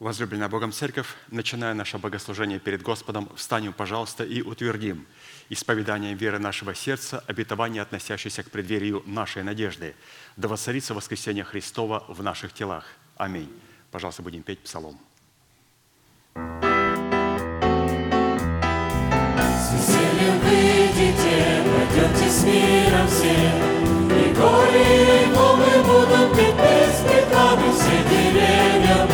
Возлюбленная Богом Церковь, начиная наше богослужение перед Господом, встанем, пожалуйста, и утвердим исповеданием веры нашего сердца обетование, относящееся к преддверию нашей надежды, да воцарится воскресение Христова в наших телах. Аминь. Пожалуйста, будем петь псалом. Пойдете с миром все, И горы, и будут петь и все деревья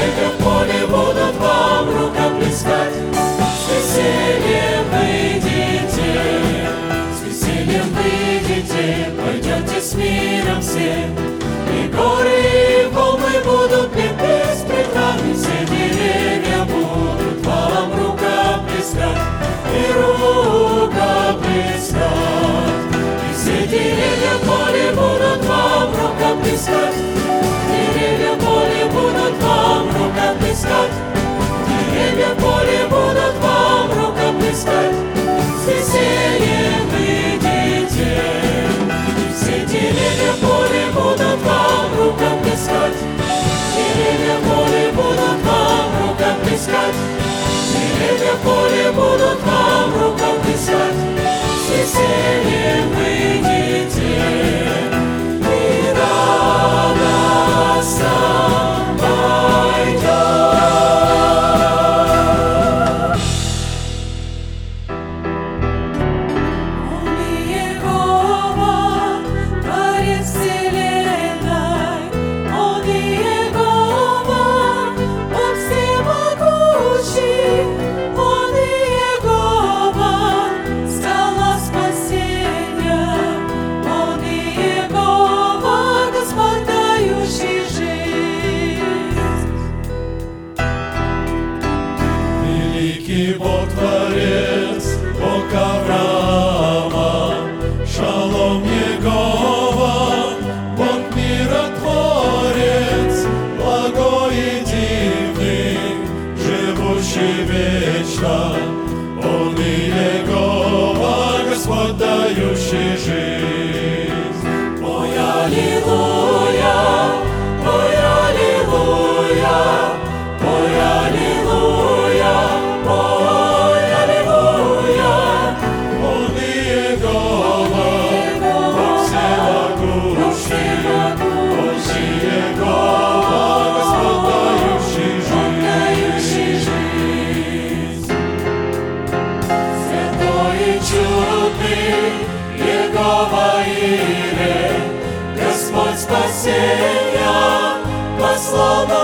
рука плескать. И все деревья в поле будут вам рука плескать, С весельем выйдите. С весельем выйдите, пойдете с миром все, и горы, и волны будут петь песнь пред вами, все деревья будут вам рука плескать, и рука плескать. И все деревья поле будут вам рука плескать, вам рука плескать, деревья в поле будут вам рука плескать, с весельем выйдите. И все деревья в поле будут вам рука плескать, деревья в поле будут вам рука плескать, деревья в поле будут вам рука плескать, с весельем выйдите.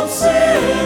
Послал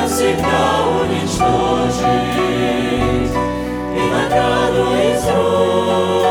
навсегда уничтожить и награду и взрослых.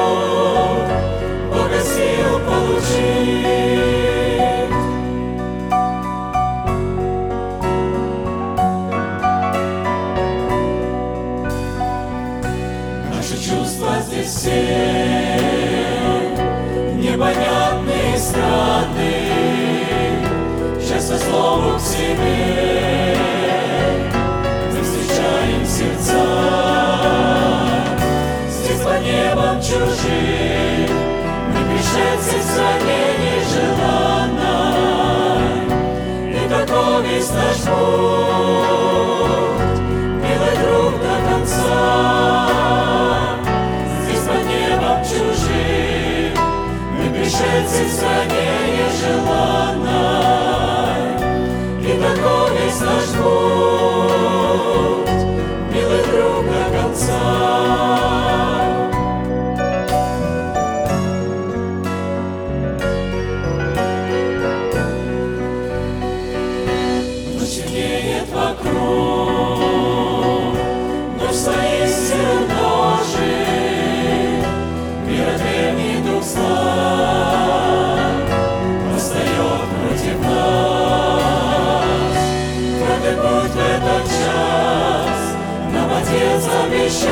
наш путь, друг до конца. Здесь под небом чужим мы пришельцы в и таков весь наш путь.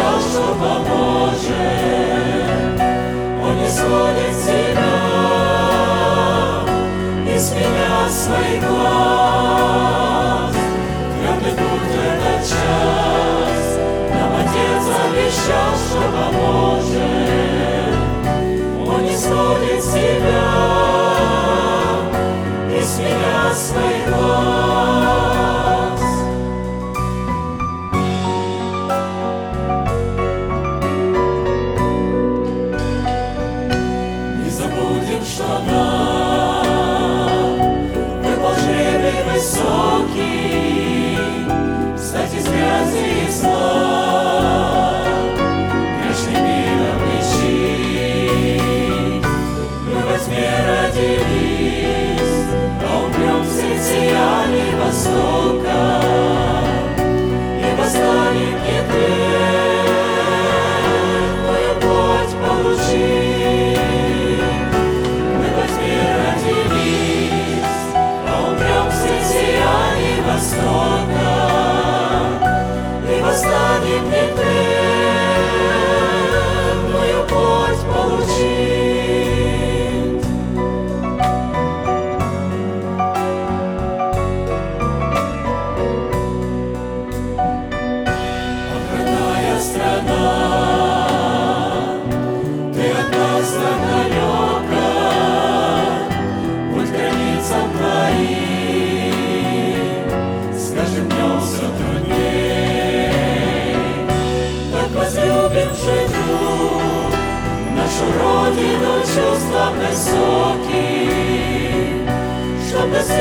чашу Боже, Он не сводит себя, не с меня своих глаз. Твердый путь этот час, нам обещал, что поможет.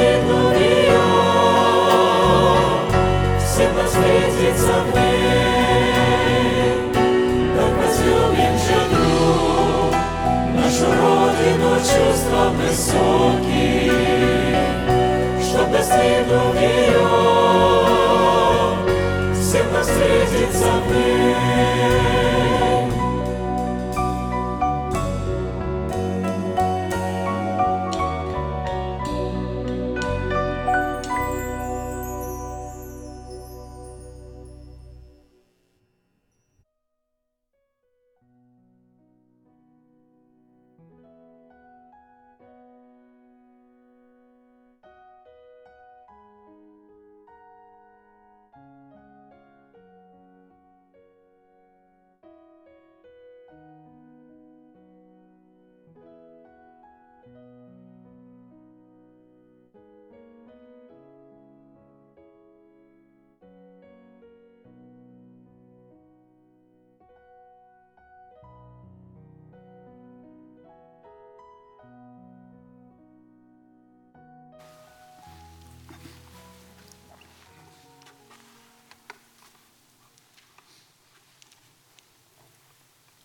сыну ее, всем восхитится. Так возлюбим же друг нашу Родину чувством высоким, чтоб достигнув ее, все встретиться в ней.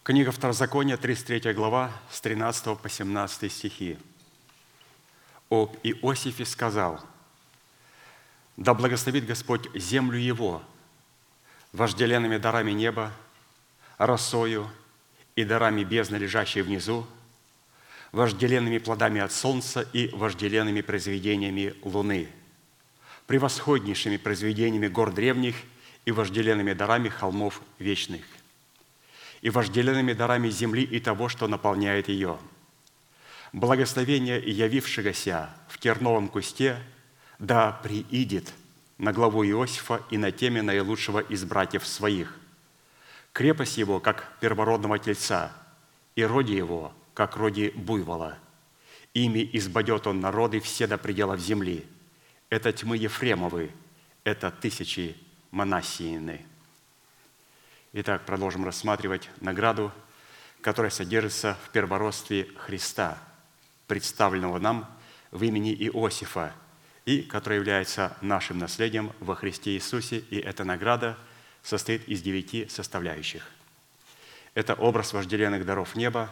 Книга Второзакония, 33 глава, с 13 по 17 стихи. Об Иосифе сказал, «Да благословит Господь землю его вожделенными дарами неба, росою и дарами бездны, лежащей внизу, вожделенными плодами от солнца и вожделенными произведениями луны, превосходнейшими произведениями гор древних и вожделенными дарами холмов вечных, и вожделенными дарами земли и того, что наполняет ее. Благословение явившегося в терновом кусте да приидет на главу Иосифа и на теме наилучшего из братьев своих. Крепость его, как первородного тельца, и роди его, как роди буйвола. Ими избадет он народы все до пределов земли. Это тьмы Ефремовы, это тысячи Манасиины. Итак, продолжим рассматривать награду, которая содержится в первородстве Христа, представленного нам в имени Иосифа, и которая является нашим наследием во Христе Иисусе, и эта награда состоит из девяти составляющих. Это образ вожделенных даров неба,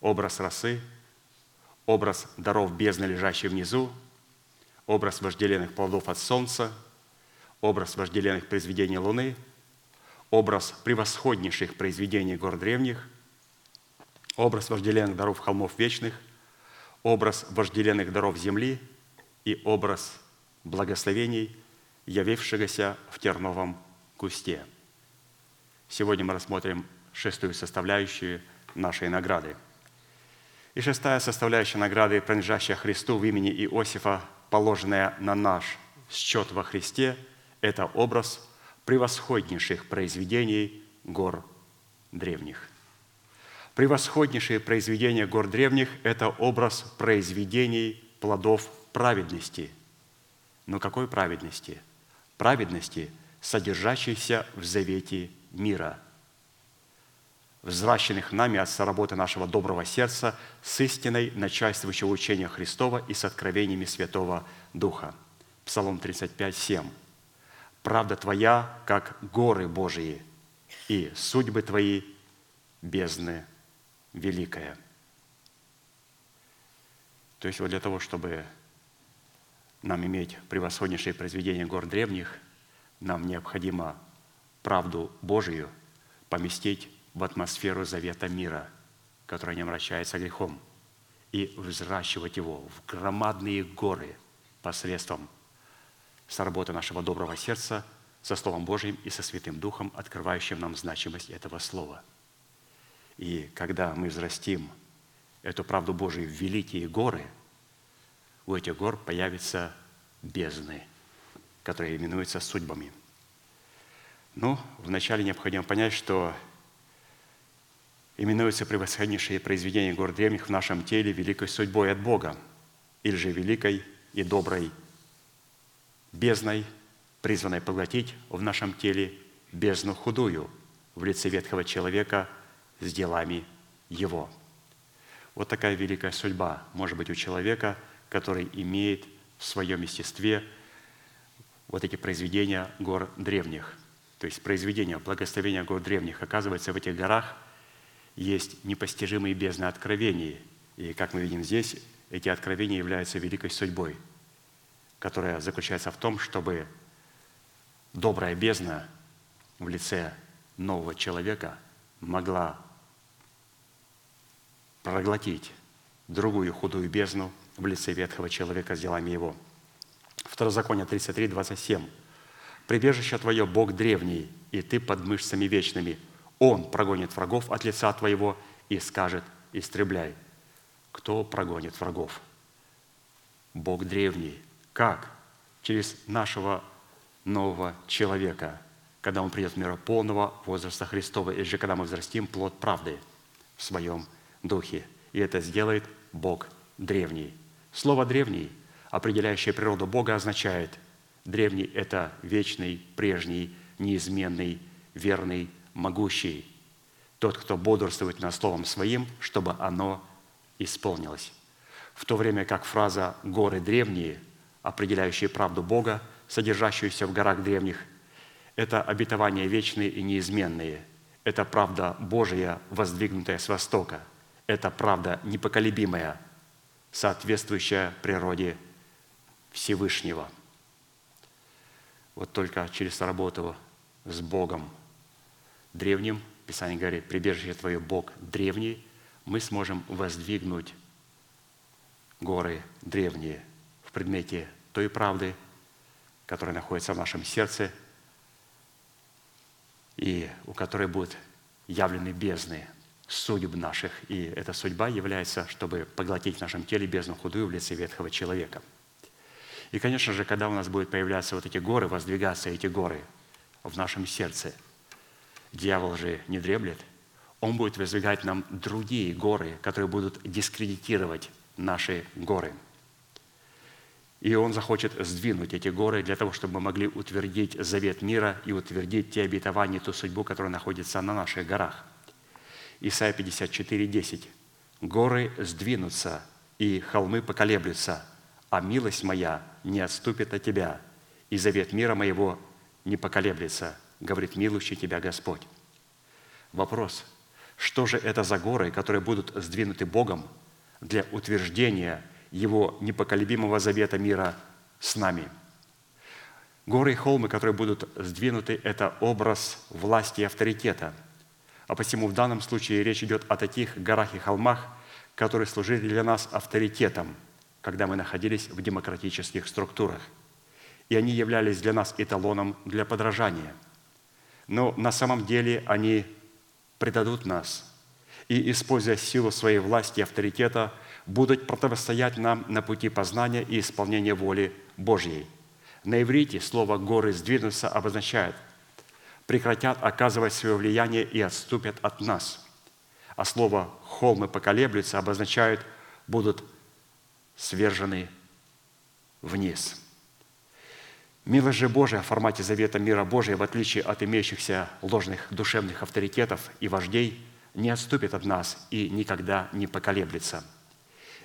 образ росы, образ даров бездны, лежащей внизу, образ вожделенных плодов от солнца, образ вожделенных произведений Луны – образ превосходнейших произведений гор древних, образ вожделенных даров холмов вечных, образ вожделенных даров земли и образ благословений, явившегося в терновом кусте. Сегодня мы рассмотрим шестую составляющую нашей награды. И шестая составляющая награды, принадлежащая Христу в имени Иосифа, положенная на наш счет во Христе, это образ превосходнейших произведений гор древних. Превосходнейшие произведения гор древних – это образ произведений плодов праведности. Но какой праведности? Праведности, содержащейся в завете мира, взращенных нами от соработы нашего доброго сердца с истиной начальствующего учения Христова и с откровениями Святого Духа. Псалом 35, 7. Правда Твоя, как горы Божии, и судьбы Твои бездны великая. То есть вот для того, чтобы нам иметь превосходнейшее произведение гор древних, нам необходимо правду Божию поместить в атмосферу завета мира, которая не обращается грехом, и взращивать его в громадные горы посредством с работы нашего доброго сердца со Словом Божьим и со Святым Духом, открывающим нам значимость этого Слова. И когда мы взрастим эту правду Божию в великие горы, у этих гор появятся бездны, которые именуются судьбами. Ну, вначале необходимо понять, что именуются превосходнейшие произведения гор древних в нашем теле великой судьбой от Бога, или же великой и доброй бездной, призванной поглотить в нашем теле бездну худую в лице ветхого человека с делами его. Вот такая великая судьба может быть у человека, который имеет в своем естестве вот эти произведения гор древних. То есть произведения, благословения гор древних. Оказывается, в этих горах есть непостижимые бездны откровений. И, как мы видим здесь, эти откровения являются великой судьбой – которая заключается в том, чтобы добрая бездна в лице нового человека могла проглотить другую худую бездну в лице ветхого человека с делами его. Второзаконие 33, 27. «Прибежище твое – Бог древний, и ты под мышцами вечными. Он прогонит врагов от лица твоего и скажет, истребляй». Кто прогонит врагов? Бог древний – как? Через нашего нового человека, когда он придет в мир полного возраста Христова, или же когда мы взрастим плод правды в своем духе. И это сделает Бог древний. Слово «древний», определяющее природу Бога, означает «древний» – это вечный, прежний, неизменный, верный, могущий. Тот, кто бодрствует над Словом Своим, чтобы оно исполнилось. В то время как фраза «горы древние» – определяющие правду Бога, содержащуюся в горах древних. Это обетования вечные и неизменные. Это правда Божия, воздвигнутая с востока. Это правда непоколебимая, соответствующая природе Всевышнего. Вот только через работу с Богом древним, Писание говорит, прибежище Твое Бог древний, мы сможем воздвигнуть горы древние предмете той правды, которая находится в нашем сердце, и у которой будут явлены бездны судеб наших. И эта судьба является, чтобы поглотить в нашем теле бездну худую в лице ветхого человека. И, конечно же, когда у нас будут появляться вот эти горы, воздвигаться эти горы в нашем сердце, дьявол же не дреблет, он будет воздвигать нам другие горы, которые будут дискредитировать наши горы. И Он захочет сдвинуть эти горы для того, чтобы мы могли утвердить завет мира и утвердить те обетования, ту судьбу, которая находится на наших горах. Исайя 54, 10. «Горы сдвинутся, и холмы поколеблются, а милость моя не отступит от тебя, и завет мира моего не поколеблется, говорит милующий тебя Господь». Вопрос, что же это за горы, которые будут сдвинуты Богом для утверждения Его непоколебимого завета мира с нами. Горы и холмы, которые будут сдвинуты, это образ власти и авторитета. А посему в данном случае речь идет о таких горах и холмах, которые служили для нас авторитетом, когда мы находились в демократических структурах. И они являлись для нас эталоном для подражания. Но на самом деле они предадут нас и, используя силу своей власти и авторитета, будут противостоять нам на пути познания и исполнения воли Божьей. На иврите слово «горы сдвинутся» обозначает прекратят оказывать свое влияние и отступят от нас. А слово «холмы поколеблются» обозначает будут свержены вниз. Милость же Божия в формате завета мира Божия, в отличие от имеющихся ложных душевных авторитетов и вождей, не отступит от нас и никогда не поколеблется.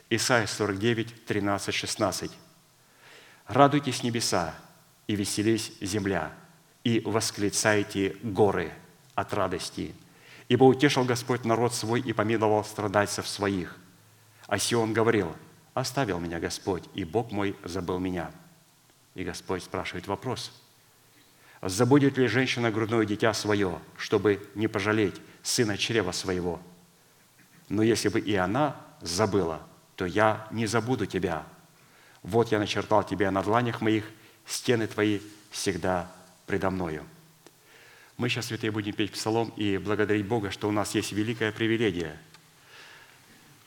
Исайя 49, 13, 16. «Радуйтесь небеса, и веселись земля, и восклицайте горы от радости, ибо утешил Господь народ свой и помиловал страдальцев своих. А Сион говорил, оставил меня Господь, и Бог мой забыл меня». И Господь спрашивает вопрос, забудет ли женщина грудное дитя свое, чтобы не пожалеть сына чрева своего? Но если бы и она забыла, то я не забуду тебя. Вот я начертал тебя на дланях моих, стены твои всегда предо мною». Мы сейчас, святые, будем петь псалом и благодарить Бога, что у нас есть великая привилегия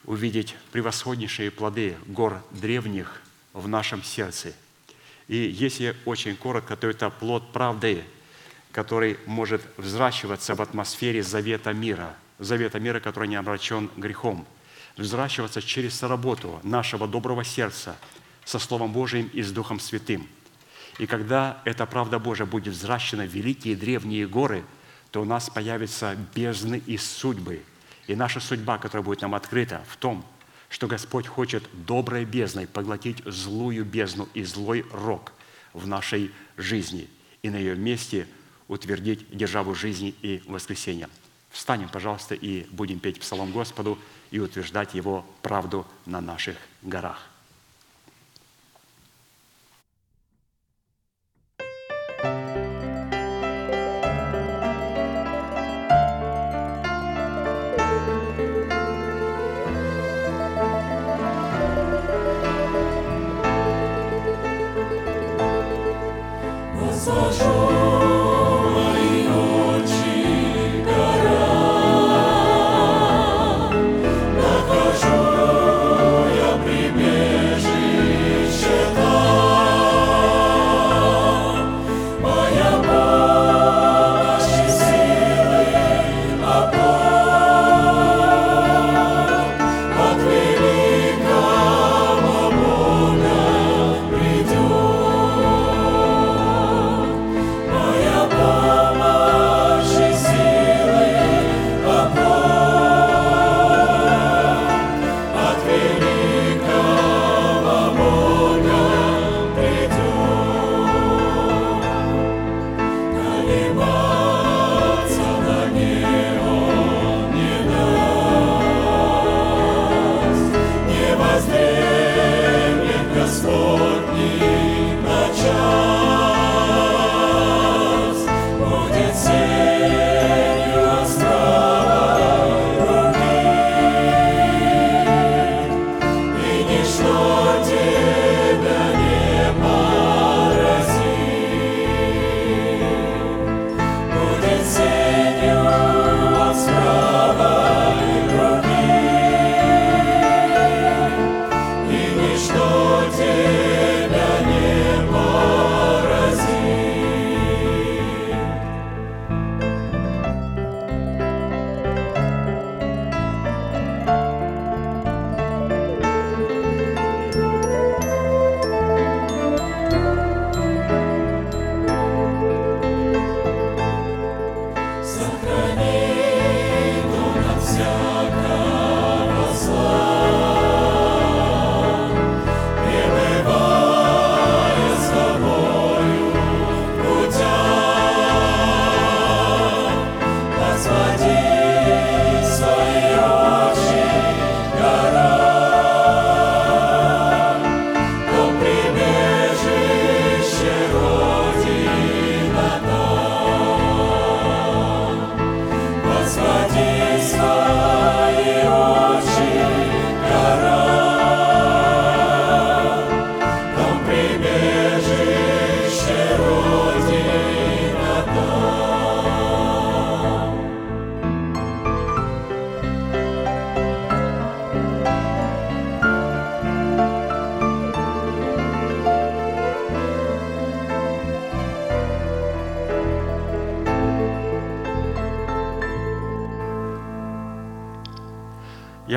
увидеть превосходнейшие плоды гор древних в нашем сердце – и если очень коротко, то это плод правды, который может взращиваться в атмосфере завета мира, завета мира, который не обращен грехом, взращиваться через работу нашего доброго сердца со Словом Божиим и с Духом Святым. И когда эта правда Божия будет взращена в великие древние горы, то у нас появятся бездны и судьбы. И наша судьба, которая будет нам открыта в том, что Господь хочет доброй бездной поглотить злую бездну и злой рок в нашей жизни и на ее месте утвердить державу жизни и воскресения. Встанем, пожалуйста, и будем петь псалом Господу и утверждать Его правду на наших горах.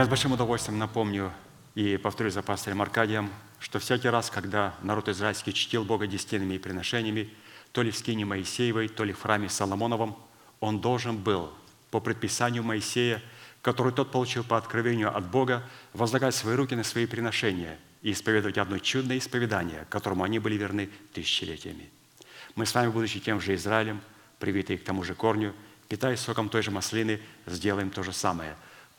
С большим удовольствием напомню и повторю за пастырем Аркадием, что всякий раз, когда народ израильский чтил Бога десятинными приношениями, то ли в скине Моисеевой, то ли в храме Соломоновом, он должен был по предписанию Моисея, который тот получил по откровению от Бога, возлагать свои руки на свои приношения и исповедовать одно чудное исповедание, которому они были верны тысячелетиями. Мы с вами, будучи тем же Израилем, привитые к тому же корню, питаясь соком той же маслины, сделаем то же самое.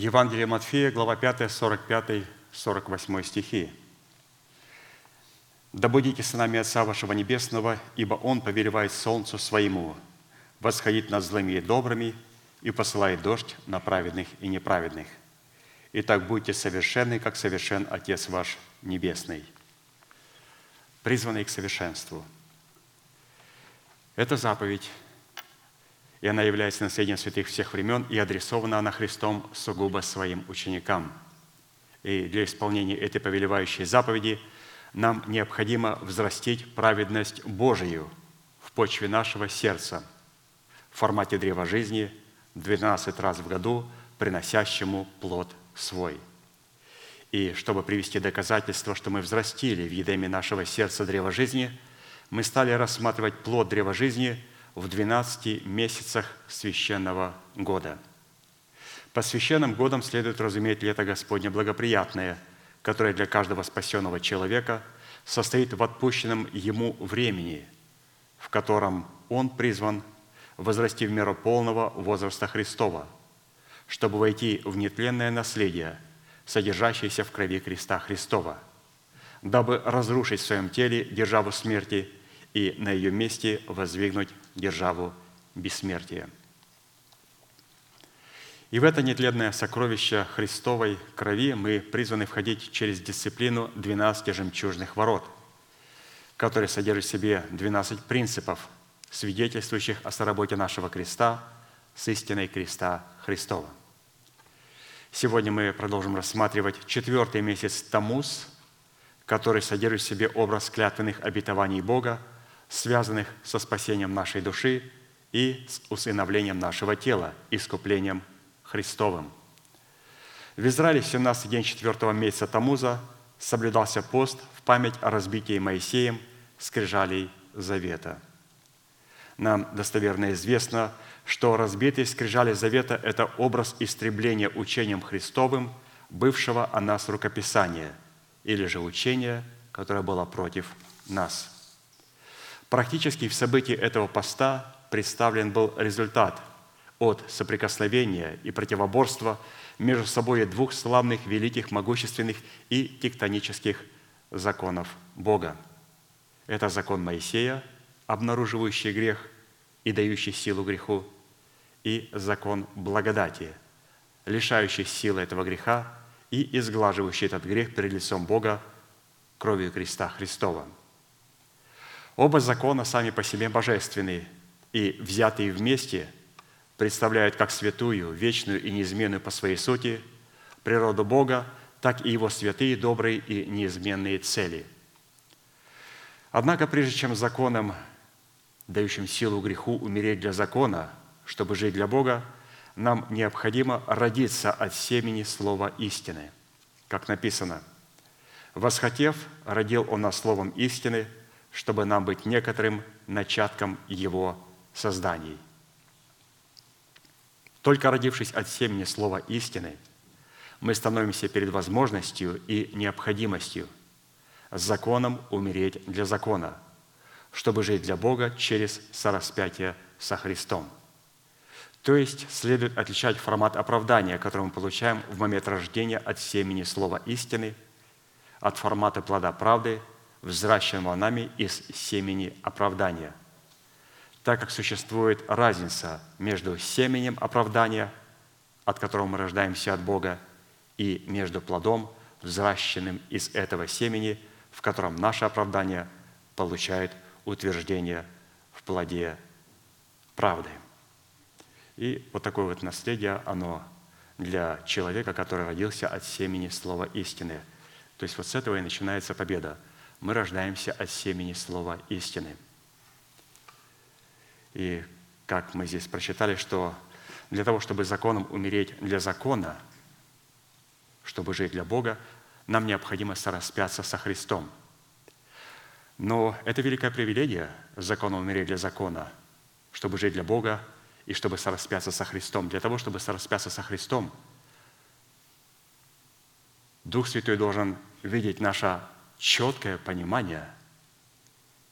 Евангелие Матфея, глава 5, 45, 48 стихи. «Да будете сынами Отца вашего Небесного, ибо Он повелевает солнцу своему, восходить над злыми и добрыми, и посылает дождь на праведных и неправедных. Итак, будьте совершенны, как совершен Отец ваш Небесный». Призванный к совершенству. Это заповедь, и она является наследием святых всех времен, и адресована она Христом сугубо своим ученикам. И для исполнения этой повелевающей заповеди нам необходимо взрастить праведность Божию в почве нашего сердца в формате древа жизни 12 раз в году, приносящему плод свой. И чтобы привести доказательство, что мы взрастили в едеме нашего сердца древа жизни, мы стали рассматривать плод древа жизни в 12 месяцах священного года. По священным годам следует разуметь лето Господне благоприятное, которое для каждого спасенного человека состоит в отпущенном ему времени, в котором он призван возрасти в меру полного возраста Христова, чтобы войти в нетленное наследие, содержащееся в крови креста Христова, дабы разрушить в своем теле державу смерти и на ее месте воздвигнуть державу бессмертия. И в это нетленное сокровище Христовой крови мы призваны входить через дисциплину 12 жемчужных ворот, которые содержат в себе 12 принципов, свидетельствующих о соработе нашего креста с истиной креста Христова. Сегодня мы продолжим рассматривать четвертый месяц Тамуз, который содержит в себе образ клятвенных обетований Бога, связанных со спасением нашей души и с усыновлением нашего тела, искуплением Христовым. В Израиле в 17 день 4 месяца Тамуза соблюдался пост в память о разбитии Моисеем скрижалей Завета. Нам достоверно известно, что разбитые скрижали Завета – это образ истребления учением Христовым бывшего о нас рукописания, или же учения, которое было против нас. Практически в событии этого поста представлен был результат от соприкосновения и противоборства между собой двух славных, великих, могущественных и тектонических законов Бога. Это закон Моисея, обнаруживающий грех и дающий силу греху, и закон благодати, лишающий силы этого греха и изглаживающий этот грех перед лицом Бога кровью креста Христова. Оба закона сами по себе божественные и взятые вместе представляют как святую, вечную и неизменную по своей сути природу Бога, так и Его святые, добрые и неизменные цели. Однако, прежде чем законом, дающим силу греху умереть для закона, чтобы жить для Бога, нам необходимо родиться от семени слова истины. Как написано, «Восхотев, родил Он нас словом истины, чтобы нам быть некоторым начатком Его созданий». Только родившись от семени слова истины, мы становимся перед возможностью и необходимостью с законом умереть для закона, чтобы жить для Бога через сораспятие со Христом – то есть следует отличать формат оправдания, который мы получаем в момент рождения от семени слова истины, от формата плода правды, взращенного нами из семени оправдания. Так как существует разница между семенем оправдания, от которого мы рождаемся от Бога, и между плодом, взращенным из этого семени, в котором наше оправдание получает утверждение в плоде правды. И вот такое вот наследие, оно для человека, который родился от семени слова истины. То есть вот с этого и начинается победа. Мы рождаемся от семени слова истины. И как мы здесь прочитали, что для того, чтобы законом умереть для закона, чтобы жить для Бога, нам необходимо сораспяться со Христом. Но это великая привилегия, законом умереть для закона, чтобы жить для Бога, и чтобы сораспяться со Христом. Для того, чтобы сораспяться со Христом, Дух Святой должен видеть наше четкое понимание,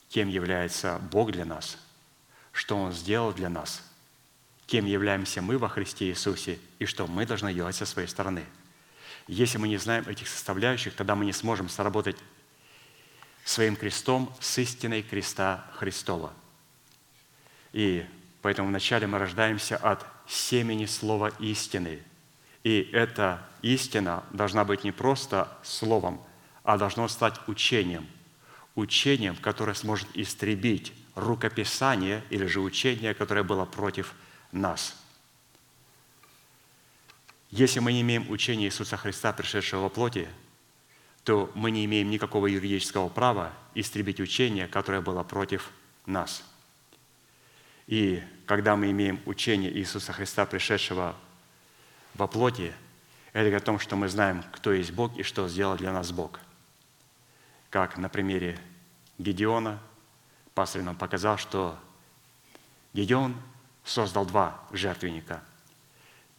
кем является Бог для нас, что Он сделал для нас, кем являемся мы во Христе Иисусе и что мы должны делать со своей стороны. Если мы не знаем этих составляющих, тогда мы не сможем сработать своим крестом с истиной креста Христова. И Поэтому вначале мы рождаемся от семени слова истины. И эта истина должна быть не просто словом, а должно стать учением. Учением, которое сможет истребить рукописание или же учение, которое было против нас. Если мы не имеем учения Иисуса Христа, пришедшего во плоти, то мы не имеем никакого юридического права истребить учение, которое было против нас – и когда мы имеем учение Иисуса Христа, пришедшего во плоти, это о том, что мы знаем, кто есть Бог и что сделал для нас Бог. Как на примере Гедеона, пастор нам показал, что Гедеон создал два жертвенника.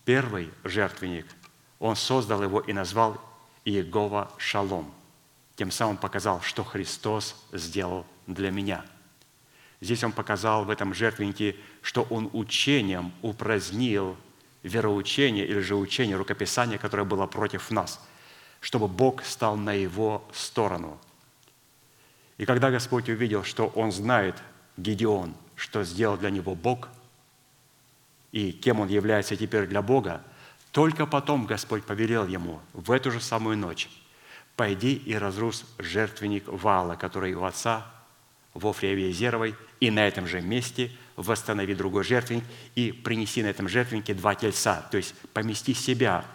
Первый жертвенник, он создал его и назвал Иегова Шалом. Тем самым показал, что Христос сделал для меня – Здесь он показал в этом жертвеннике, что он учением упразднил вероучение или же учение, рукописание, которое было против нас, чтобы Бог стал на его сторону. И когда Господь увидел, что он знает, Гедеон, что сделал для него Бог, и кем он является теперь для Бога, только потом Господь повелел ему в эту же самую ночь, «Пойди и разрус жертвенник Вала, который у отца в Офре Зеровой, и на этом же месте восстанови другой жертвенник и принеси на этом жертвеннике два тельца, то есть помести себя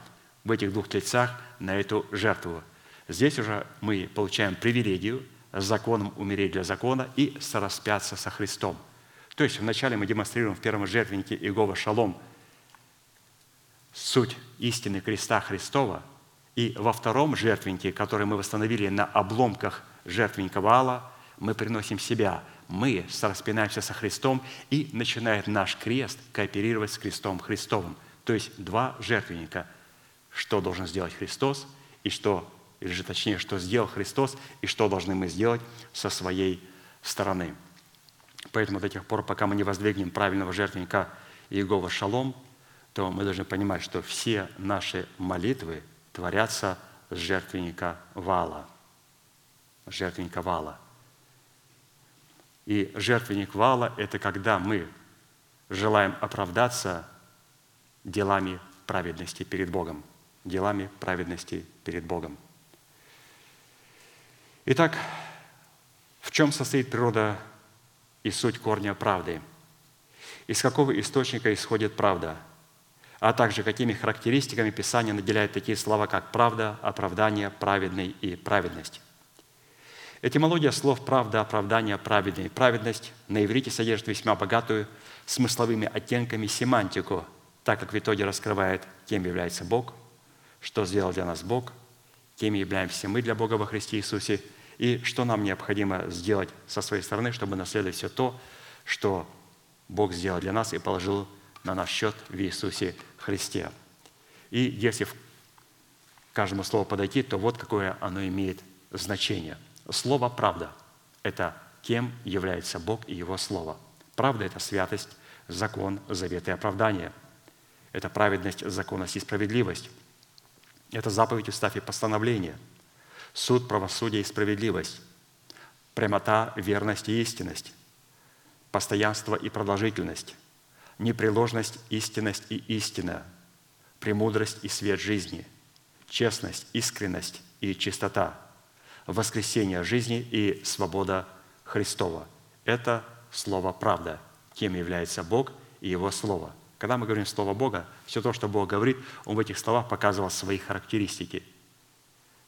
в этих двух тельцах на эту жертву. Здесь уже мы получаем привилегию законом умереть для закона и сораспяться со Христом. То есть вначале мы демонстрируем в первом жертвеннике Иегова Шалом суть истины креста Христова, и во втором жертвеннике, который мы восстановили на обломках жертвенника Вала, мы приносим себя, мы сораспинаемся со Христом, и начинает наш крест кооперировать с крестом Христовым. То есть два жертвенника. Что должен сделать Христос, и что, или же точнее, что сделал Христос, и что должны мы сделать со своей стороны. Поэтому до тех пор, пока мы не воздвигнем правильного жертвенника Иегова Шалом, то мы должны понимать, что все наши молитвы творятся с жертвенника вала. Жертвенника вала. И жертвенник вала – это когда мы желаем оправдаться делами праведности перед Богом. Делами праведности перед Богом. Итак, в чем состоит природа и суть корня правды? Из какого источника исходит правда? А также какими характеристиками Писание наделяет такие слова, как правда, оправдание, праведный и праведность? Этимология слов «правда», «оправдание», «праведный» и «праведность» на иврите содержит весьма богатую смысловыми оттенками семантику, так как в итоге раскрывает, кем является Бог, что сделал для нас Бог, кем являемся мы для Бога во Христе Иисусе, и что нам необходимо сделать со своей стороны, чтобы наследовать все то, что Бог сделал для нас и положил на наш счет в Иисусе Христе. И если к каждому слову подойти, то вот какое оно имеет значение. Слово «правда» – это кем является Бог и Его Слово. Правда – это святость, закон, завет и оправдание. Это праведность, законность и справедливость. Это заповедь, устав и постановление. Суд, правосудие и справедливость. Прямота, верность и истинность. Постоянство и продолжительность. Непреложность, истинность и истина. Премудрость и свет жизни. Честность, искренность и чистота. Воскресение жизни и свобода Христова. Это слово «правда», кем является Бог и Его Слово – когда мы говорим Слово Бога, все то, что Бог говорит, Он в этих словах показывал свои характеристики.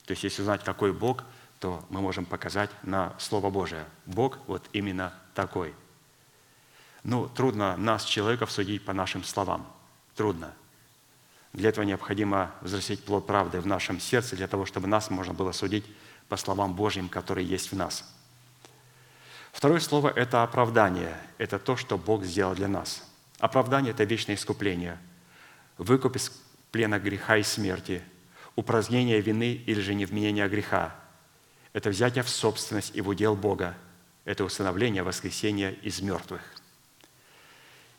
То есть, если узнать, какой Бог, то мы можем показать на Слово Божие. Бог вот именно такой. Ну, трудно нас, человеков, судить по нашим словам. Трудно. Для этого необходимо взрастить плод правды в нашем сердце, для того, чтобы нас можно было судить по словам Божьим, которые есть в нас. Второе слово – это оправдание. Это то, что Бог сделал для нас – Оправдание – это вечное искупление, выкуп из плена греха и смерти, упразднение вины или же невменение греха. Это взятие в собственность и в удел Бога. Это усыновление, воскресение из мертвых.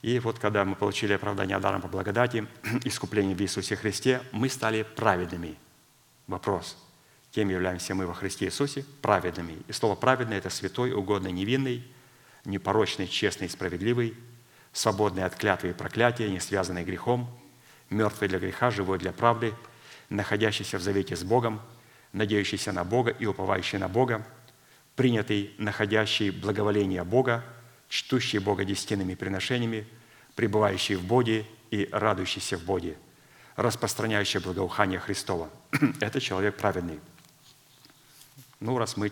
И вот когда мы получили оправдание даром по благодати, искупление в Иисусе Христе, мы стали праведными. Вопрос, кем являемся мы во Христе Иисусе? Праведными. И слово «праведный» – это святой, угодный, невинный, непорочный, честный, справедливый – свободный от клятвы и проклятия, не связанный грехом, мертвый для греха, живой для правды, находящийся в завете с Богом, надеющийся на Бога и уповающий на Бога, принятый, находящий благоволение Бога, чтущий Бога десятинными приношениями, пребывающий в Боге и радующийся в Боге, распространяющий благоухание Христова. Это человек праведный. Ну, раз мы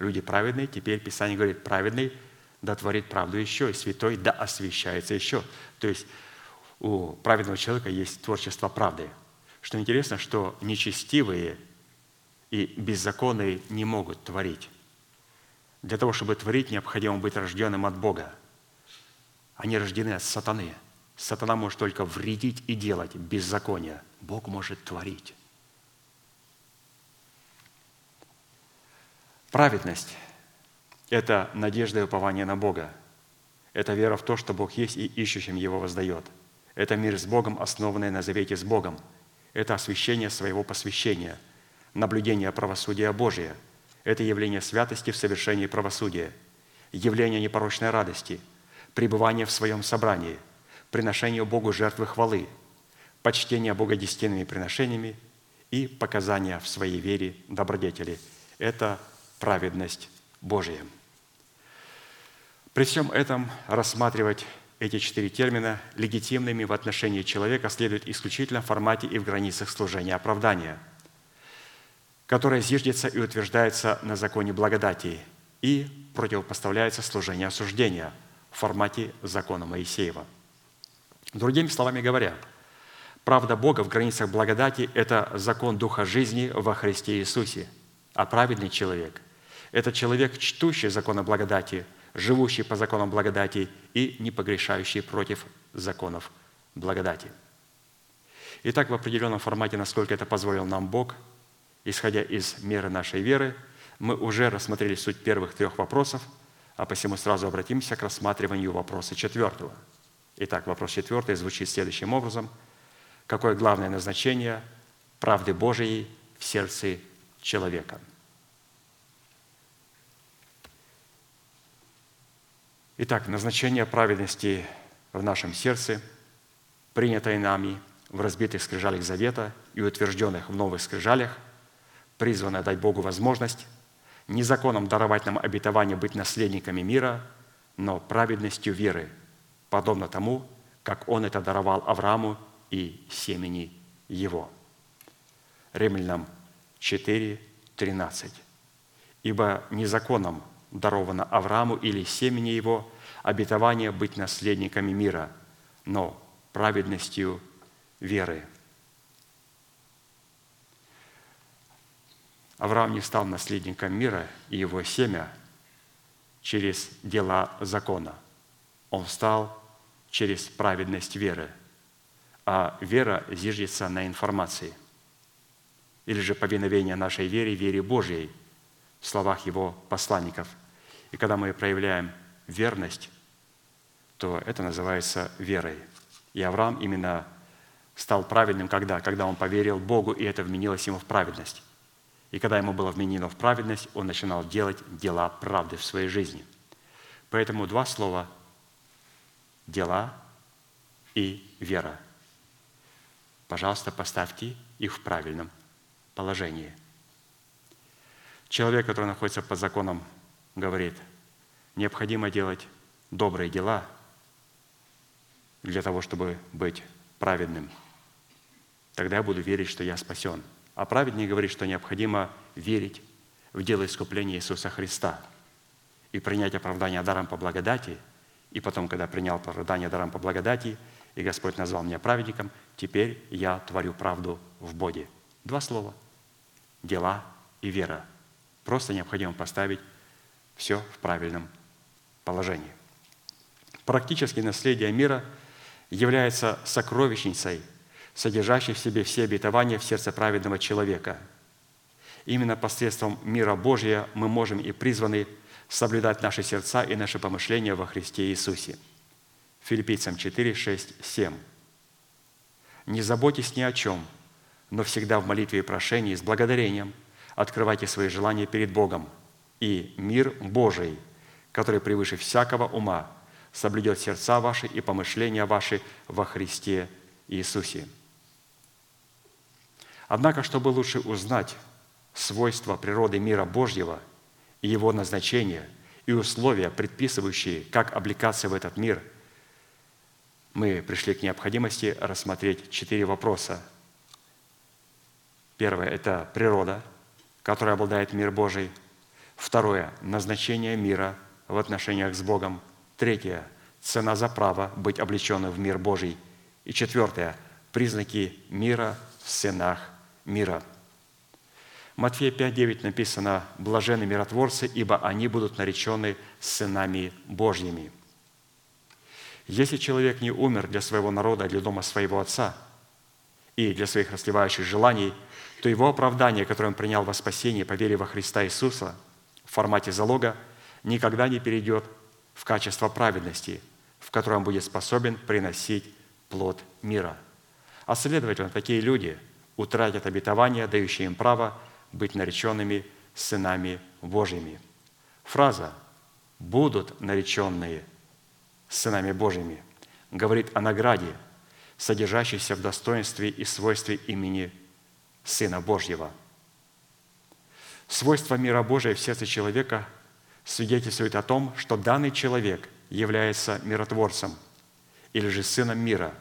люди праведные, теперь Писание говорит, праведный – да творит правду еще, и святой да освящается еще. То есть у праведного человека есть творчество правды. Что интересно, что нечестивые и беззаконные не могут творить. Для того, чтобы творить, необходимо быть рожденным от Бога. Они рождены от сатаны. Сатана может только вредить и делать беззаконие. Бог может творить. Праведность это надежда и упование на Бога. Это вера в то, что Бог есть и ищущим Его воздает. Это мир с Богом, основанный на завете с Богом. Это освящение своего посвящения, наблюдение правосудия Божия. Это явление святости в совершении правосудия, явление непорочной радости, пребывание в своем собрании, приношение Богу жертвы хвалы, почтение Бога десятинными приношениями и показания в своей вере добродетели. Это праведность Божия. При всем этом рассматривать эти четыре термина легитимными в отношении человека следует исключительно в формате и в границах служения оправдания, которое зиждется и утверждается на законе благодати и противопоставляется служение осуждения в формате закона Моисеева. Другими словами говоря, правда Бога в границах благодати – это закон Духа жизни во Христе Иисусе, а праведный человек – это человек, чтущий закона благодати, живущий по законам благодати и не погрешающий против законов благодати. Итак, в определенном формате, насколько это позволил нам Бог, исходя из меры нашей веры, мы уже рассмотрели суть первых трех вопросов, а посему сразу обратимся к рассматриванию вопроса четвертого. Итак, вопрос четвертый звучит следующим образом. Какое главное назначение правды Божией в сердце человека? Итак, назначение праведности в нашем сердце, принятое нами в разбитых скрижалях завета и утвержденных в новых скрижалях, призвано дать Богу возможность не законом даровать нам обетование быть наследниками мира, но праведностью веры, подобно тому, как Он это даровал Аврааму и семени его. Римлянам 4, 13. «Ибо не законом даровано Аврааму или семени его обетование быть наследниками мира, но праведностью веры». Авраам не стал наследником мира и его семя через дела закона. Он стал через праведность веры. А вера зиждется на информации. Или же повиновение нашей вере, вере Божьей в словах его посланников. И когда мы проявляем верность, то это называется верой. И Авраам именно стал праведным когда? Когда он поверил Богу, и это вменилось ему в праведность. И когда ему было вменено в праведность, он начинал делать дела правды в своей жизни. Поэтому два слова – дела и вера. Пожалуйста, поставьте их в правильном положении. Человек, который находится под законом, говорит, необходимо делать добрые дела для того, чтобы быть праведным. Тогда я буду верить, что я спасен – а праведник говорит, что необходимо верить в дело искупления Иисуса Христа и принять оправдание даром по благодати, и потом, когда принял оправдание даром по благодати, и Господь назвал меня праведником, теперь я творю правду в Боге. Два слова. Дела и вера. Просто необходимо поставить все в правильном положении. Практически наследие мира является сокровищницей – содержащий в себе все обетования в сердце праведного человека. Именно посредством мира Божия мы можем и призваны соблюдать наши сердца и наши помышления во Христе Иисусе. Филиппийцам 4, 6, 7. «Не заботьтесь ни о чем, но всегда в молитве и прошении с благодарением открывайте свои желания перед Богом, и мир Божий, который превыше всякого ума, соблюдет сердца ваши и помышления ваши во Христе Иисусе». Однако, чтобы лучше узнать свойства природы мира Божьего и его назначение и условия, предписывающие, как облекаться в этот мир, мы пришли к необходимости рассмотреть четыре вопроса. Первое – это природа, которой обладает мир Божий. Второе – назначение мира в отношениях с Богом. Третье – цена за право быть облеченным в мир Божий. И четвертое – признаки мира в сынах мира. Матфея 5.9 написано «Блаженны миротворцы, ибо они будут наречены сынами Божьими». Если человек не умер для своего народа, для дома своего отца и для своих расливающих желаний, то его оправдание, которое он принял во спасение по вере во Христа Иисуса формате залога, никогда не перейдет в качество праведности, в котором будет способен приносить плод мира. А следовательно, такие люди – утратят обетование, дающее им право быть нареченными сынами Божьими. Фраза «будут нареченные сынами Божьими» говорит о награде, содержащейся в достоинстве и свойстве имени Сына Божьего. Свойство мира Божия в сердце человека свидетельствует о том, что данный человек является миротворцем или же сыном мира,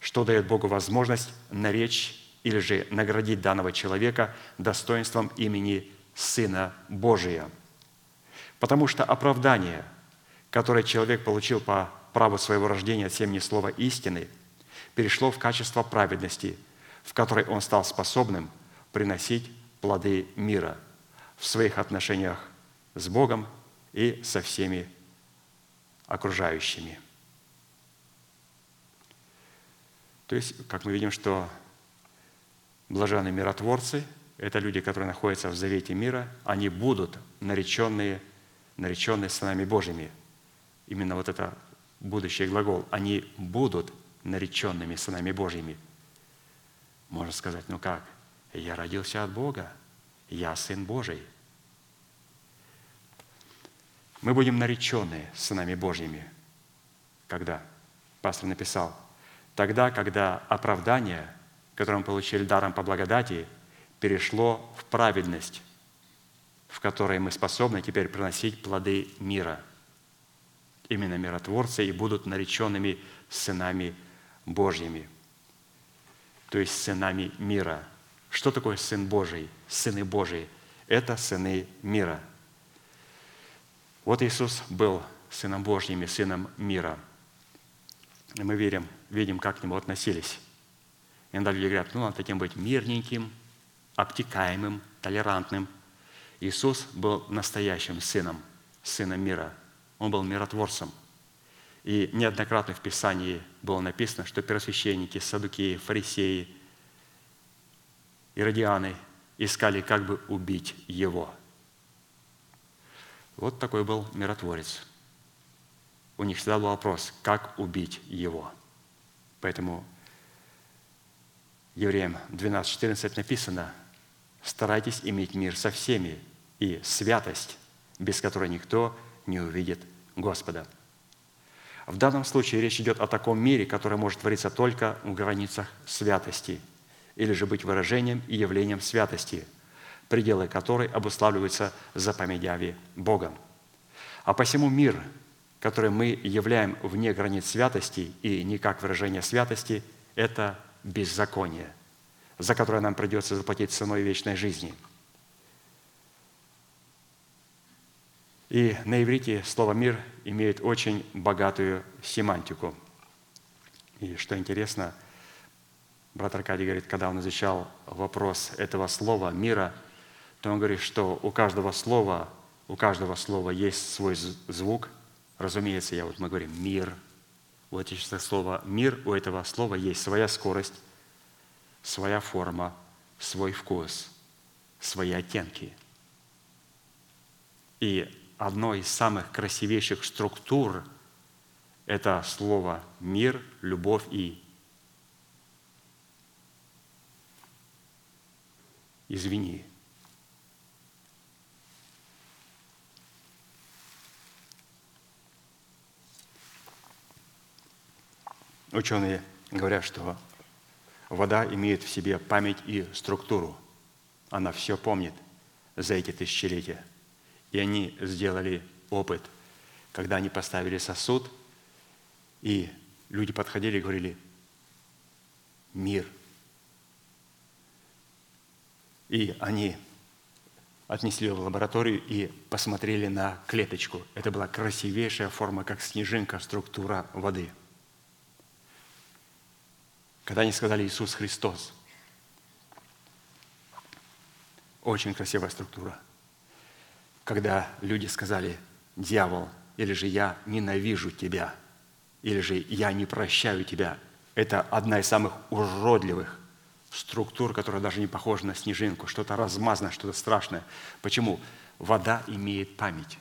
что дает Богу возможность наречь или же наградить данного человека достоинством имени Сына Божия. Потому что оправдание, которое человек получил по праву своего рождения от семени слова истины, перешло в качество праведности, в которой он стал способным приносить плоды мира в своих отношениях с Богом и со всеми окружающими. То есть, как мы видим, что блаженные миротворцы – это люди, которые находятся в завете мира, они будут нареченные, нареченные сынами Божьими. Именно вот это будущий глагол. Они будут нареченными сынами Божьими. Можно сказать, ну как? Я родился от Бога, я сын Божий. Мы будем нареченные сынами Божьими. Когда? Пастор написал, тогда, когда оправдание, которое мы получили даром по благодати, перешло в праведность, в которой мы способны теперь приносить плоды мира. Именно миротворцы и будут нареченными сынами Божьими, то есть сынами мира. Что такое Сын Божий? Сыны Божии – это сыны мира. Вот Иисус был Сыном Божьим и Сыном мира. И мы верим, видим, как к Нему относились. Иногда люди говорят, ну, надо таким быть мирненьким, обтекаемым, толерантным. Иисус был настоящим Сыном, Сыном мира. Он был миротворцем – и неоднократно в Писании было написано, что первосвященники, садукеи, фарисеи, иродианы искали, как бы убить его. Вот такой был миротворец. У них всегда был вопрос, как убить его. Поэтому Евреям 12.14 написано, старайтесь иметь мир со всеми и святость, без которой никто не увидит Господа. В данном случае речь идет о таком мире, который может твориться только в границах святости, или же быть выражением и явлением святости, пределы которой обуславливаются заповедями Богом. А посему мир, который мы являем вне границ святости и не как выражение святости, это беззаконие, за которое нам придется заплатить ценой вечной жизни – И на иврите слово «мир» имеет очень богатую семантику. И что интересно, брат Аркадий говорит, когда он изучал вопрос этого слова «мира», то он говорит, что у каждого слова, у каждого слова есть свой звук. Разумеется, я вот мы говорим «мир». У этого слова «мир», у этого слова есть своя скорость, своя форма, свой вкус, свои оттенки. И одной из самых красивейших структур – это слово «мир», «любовь» и «извини». Ученые говорят, что вода имеет в себе память и структуру. Она все помнит за эти тысячелетия – и они сделали опыт, когда они поставили сосуд, и люди подходили и говорили, мир. И они отнесли его в лабораторию и посмотрели на клеточку. Это была красивейшая форма, как снежинка, структура воды. Когда они сказали Иисус Христос, очень красивая структура – когда люди сказали, дьявол, или же я ненавижу тебя, или же я не прощаю тебя. Это одна из самых уродливых структур, которая даже не похожа на снежинку, что-то размазанное, что-то страшное. Почему? Вода имеет память.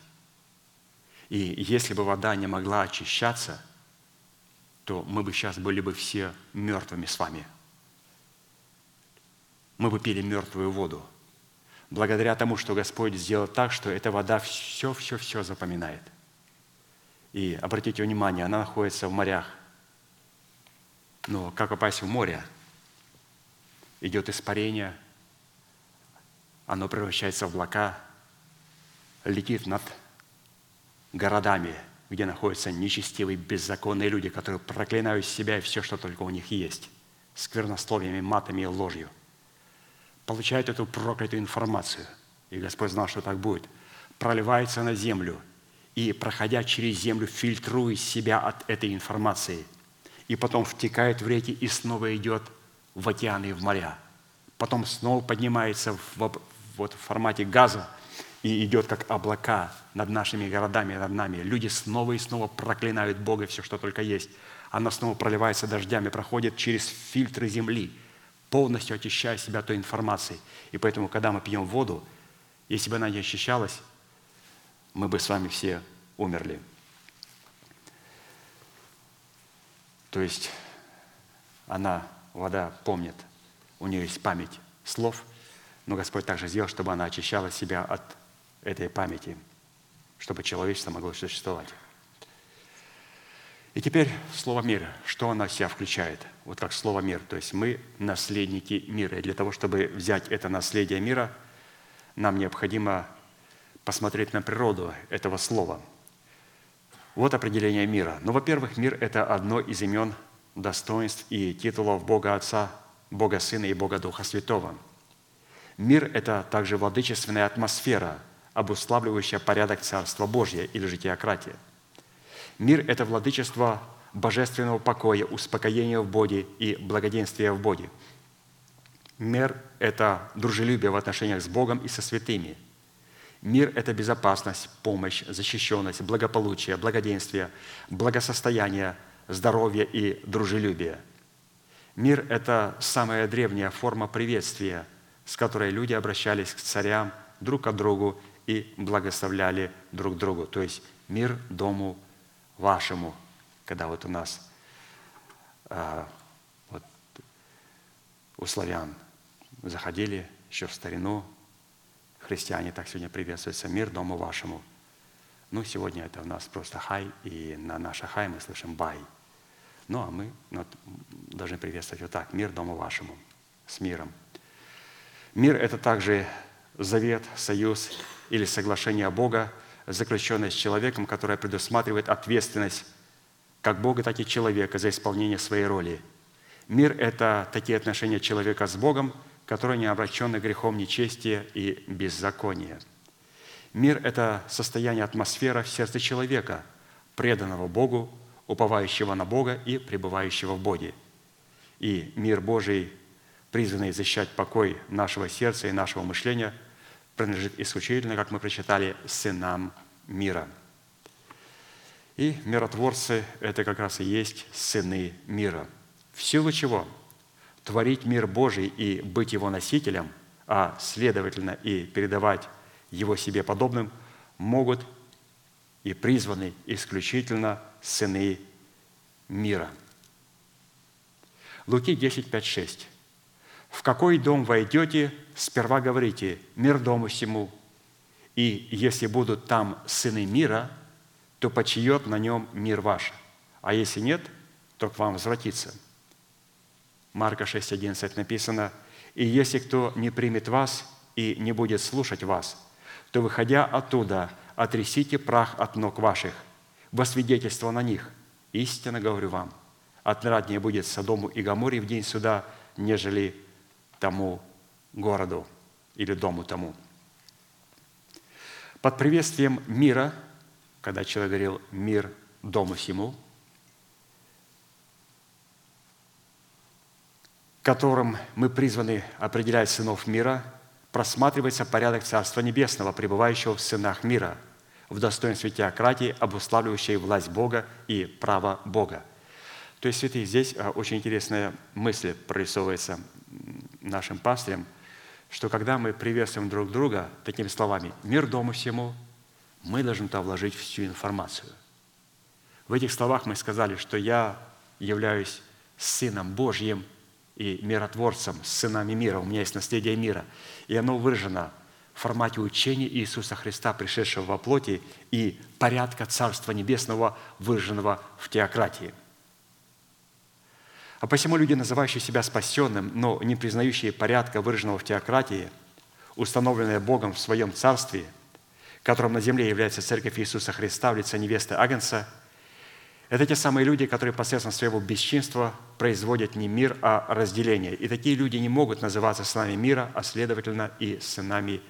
И если бы вода не могла очищаться, то мы бы сейчас были бы все мертвыми с вами. Мы бы пили мертвую воду – благодаря тому, что Господь сделал так, что эта вода все-все-все запоминает. И обратите внимание, она находится в морях. Но как попасть в море? Идет испарение, оно превращается в облака, летит над городами, где находятся нечестивые, беззаконные люди, которые проклинают себя и все, что только у них есть, сквернословиями, матами и ложью – получают эту проклятую информацию. И Господь знал, что так будет. проливается на землю и, проходя через землю, фильтрует себя от этой информации. И потом втекает в реки и снова идет в океаны и в моря. Потом снова поднимается в, вот в формате газа и идет как облака над нашими городами, над нами. Люди снова и снова проклинают Бога, все, что только есть. Она снова проливается дождями, проходит через фильтры земли, полностью очищая себя той информацией. И поэтому, когда мы пьем воду, если бы она не очищалась, мы бы с вами все умерли. То есть она, вода, помнит, у нее есть память слов, но Господь также сделал, чтобы она очищала себя от этой памяти, чтобы человечество могло существовать. И теперь слово «мир». Что оно в себя включает? Вот как слово «мир». То есть мы наследники мира. И для того, чтобы взять это наследие мира, нам необходимо посмотреть на природу этого слова. Вот определение мира. Ну, во-первых, мир – это одно из имен, достоинств и титулов Бога Отца, Бога Сына и Бога Духа Святого. Мир – это также владычественная атмосфера, обуславливающая порядок Царства Божьего или же теократия. Мир – это владычество божественного покоя, успокоения в Боге и благоденствия в Боге. Мир – это дружелюбие в отношениях с Богом и со святыми. Мир – это безопасность, помощь, защищенность, благополучие, благоденствие, благосостояние, здоровье и дружелюбие. Мир – это самая древняя форма приветствия, с которой люди обращались к царям друг к другу и благословляли друг другу. То есть мир дому вашему, когда вот у нас а, вот, у славян заходили еще в старину, христиане так сегодня приветствуются, мир дому вашему. Ну, сегодня это у нас просто хай, и на наше хай мы слышим бай. Ну, а мы ну, должны приветствовать вот так, мир дому вашему, с миром. Мир – это также завет, союз или соглашение Бога, заключенное с человеком, которое предусматривает ответственность как Бога, так и человека за исполнение своей роли. Мир – это такие отношения человека с Богом, которые не обращены грехом нечестия и беззакония. Мир – это состояние атмосфера в сердце человека, преданного Богу, уповающего на Бога и пребывающего в Боге. И мир Божий, призванный защищать покой нашего сердца и нашего мышления, принадлежит исключительно, как мы прочитали, сынам мира. И миротворцы – это как раз и есть сыны мира. В силу чего? Творить мир Божий и быть его носителем, а следовательно и передавать его себе подобным, могут и призваны исключительно сыны мира. Луки 10, 5, 6. «В какой дом войдете, сперва говорите, мир дому всему, и если будут там сыны мира, то почиет на нем мир ваш, а если нет, то к вам возвратится». Марка 6, 11 написано, «И если кто не примет вас и не будет слушать вас, то, выходя оттуда, отрясите прах от ног ваших, во свидетельство на них. Истинно говорю вам, отраднее будет Содому и Гаморе в день суда, нежели тому городу или дому тому». Под приветствием мира, когда человек говорил «мир дому всему», которым мы призваны определять сынов мира, просматривается порядок Царства Небесного, пребывающего в сынах мира, в достоинстве теократии, обуславливающей власть Бога и право Бога. То есть, святые, здесь а, очень интересная мысль прорисовывается нашим пастырям, что когда мы приветствуем друг друга такими словами «мир дому всему», мы должны туда вложить всю информацию. В этих словах мы сказали, что я являюсь Сыном Божьим и миротворцем, с сынами мира. У меня есть наследие мира. И оно выражено формате учения Иисуса Христа, пришедшего во плоти, и порядка Царства Небесного, выраженного в теократии. А посему люди, называющие себя спасенным, но не признающие порядка, выраженного в теократии, установленное Богом в своем Царстве, которым на земле является Церковь Иисуса Христа в лице невесты Агнца, это те самые люди, которые посредством своего бесчинства производят не мир, а разделение. И такие люди не могут называться сынами мира, а следовательно и сынами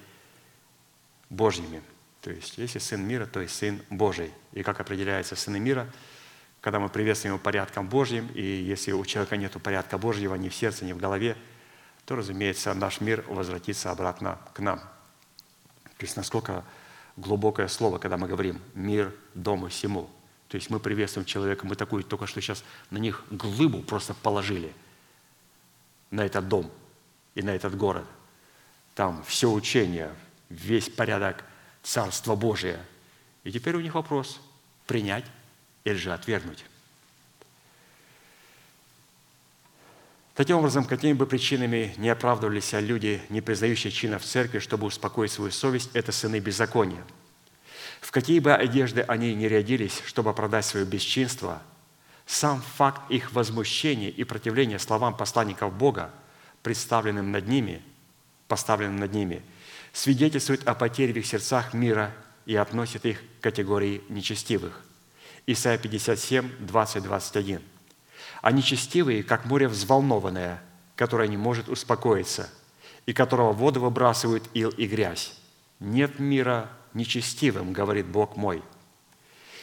Божьими. То есть, если сын мира, то и сын Божий. И как определяется сыны мира, когда мы приветствуем его порядком Божьим, и если у человека нет порядка Божьего ни в сердце, ни в голове, то, разумеется, наш мир возвратится обратно к нам. То есть, насколько глубокое слово, когда мы говорим «мир дому всему». То есть мы приветствуем человека, мы такую только что сейчас на них глыбу просто положили, на этот дом и на этот город. Там все учение, весь порядок Царства Божия. И теперь у них вопрос – принять или же отвергнуть. Таким образом, какими бы причинами не оправдывались люди, не признающие чинов церкви, чтобы успокоить свою совесть, это сыны беззакония. В какие бы одежды они не рядились, чтобы оправдать свое бесчинство, сам факт их возмущения и противления словам посланников Бога, представленным над ними, поставленным над ними, свидетельствует о потере в их сердцах мира и относит их к категории нечестивых. Исайя 57, 20, 21. А нечестивые, как море взволнованное, которое не может успокоиться, и которого воды выбрасывают ил и грязь. Нет мира нечестивым, говорит Бог мой.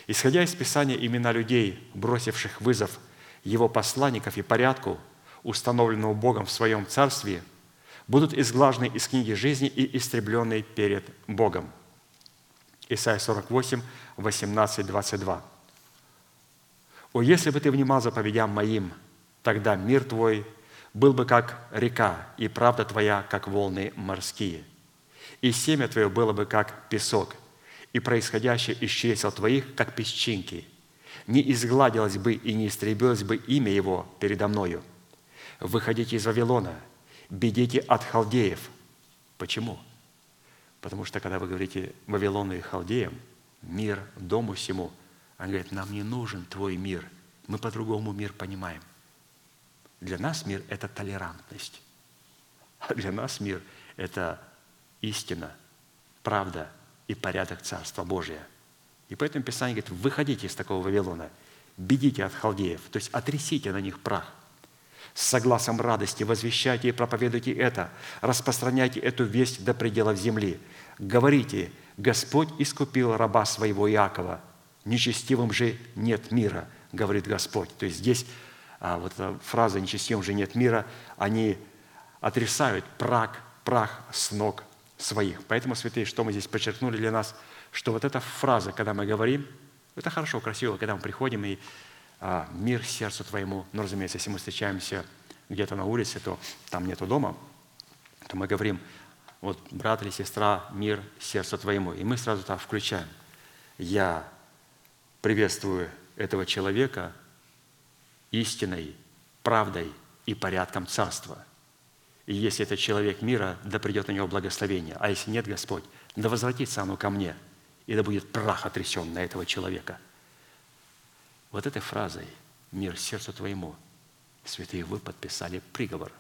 Исходя из Писания, имена людей, бросивших вызов его посланников и порядку, установленного Богом в своем царстве, будут изглажены из книги жизни и истреблены перед Богом. Исайя 48, 18, 22. «О, если бы ты внимал заповедям моим, тогда мир твой был бы как река, и правда твоя, как волны морские. И семя твое было бы как песок, и происходящее из чресел твоих, как песчинки. Не изгладилось бы и не истребилось бы имя его передо мною. Выходите из Вавилона, бедите от халдеев». Почему? Потому что, когда вы говорите Вавилону и халдеям, мир дому всему, он говорит, нам не нужен твой мир. Мы по-другому мир понимаем. Для нас мир – это толерантность. А для нас мир – это истина, правда и порядок Царства Божия. И поэтому Писание говорит, выходите из такого Вавилона, бегите от халдеев, то есть отрясите на них прах. С согласом радости возвещайте и проповедуйте это, распространяйте эту весть до пределов земли. Говорите, Господь искупил раба своего Иакова, нечестивым же нет мира, говорит Господь. То есть здесь а, вот эта фраза «нечестивым же нет мира», они отрисают прах, прах с ног своих. Поэтому, святые, что мы здесь подчеркнули для нас, что вот эта фраза, когда мы говорим, это хорошо, красиво, когда мы приходим и мир сердцу твоему. Но, разумеется, если мы встречаемся где-то на улице, то там нету дома, то мы говорим, вот, брат или сестра, мир сердцу твоему. И мы сразу так включаем. Я приветствую этого человека истиной, правдой и порядком царства. И если это человек мира, да придет на него благословение. А если нет, Господь, да возвратится оно ко мне, и да будет прах отрясен на этого человека. Вот этой фразой «мир сердцу твоему» святые вы подписали приговор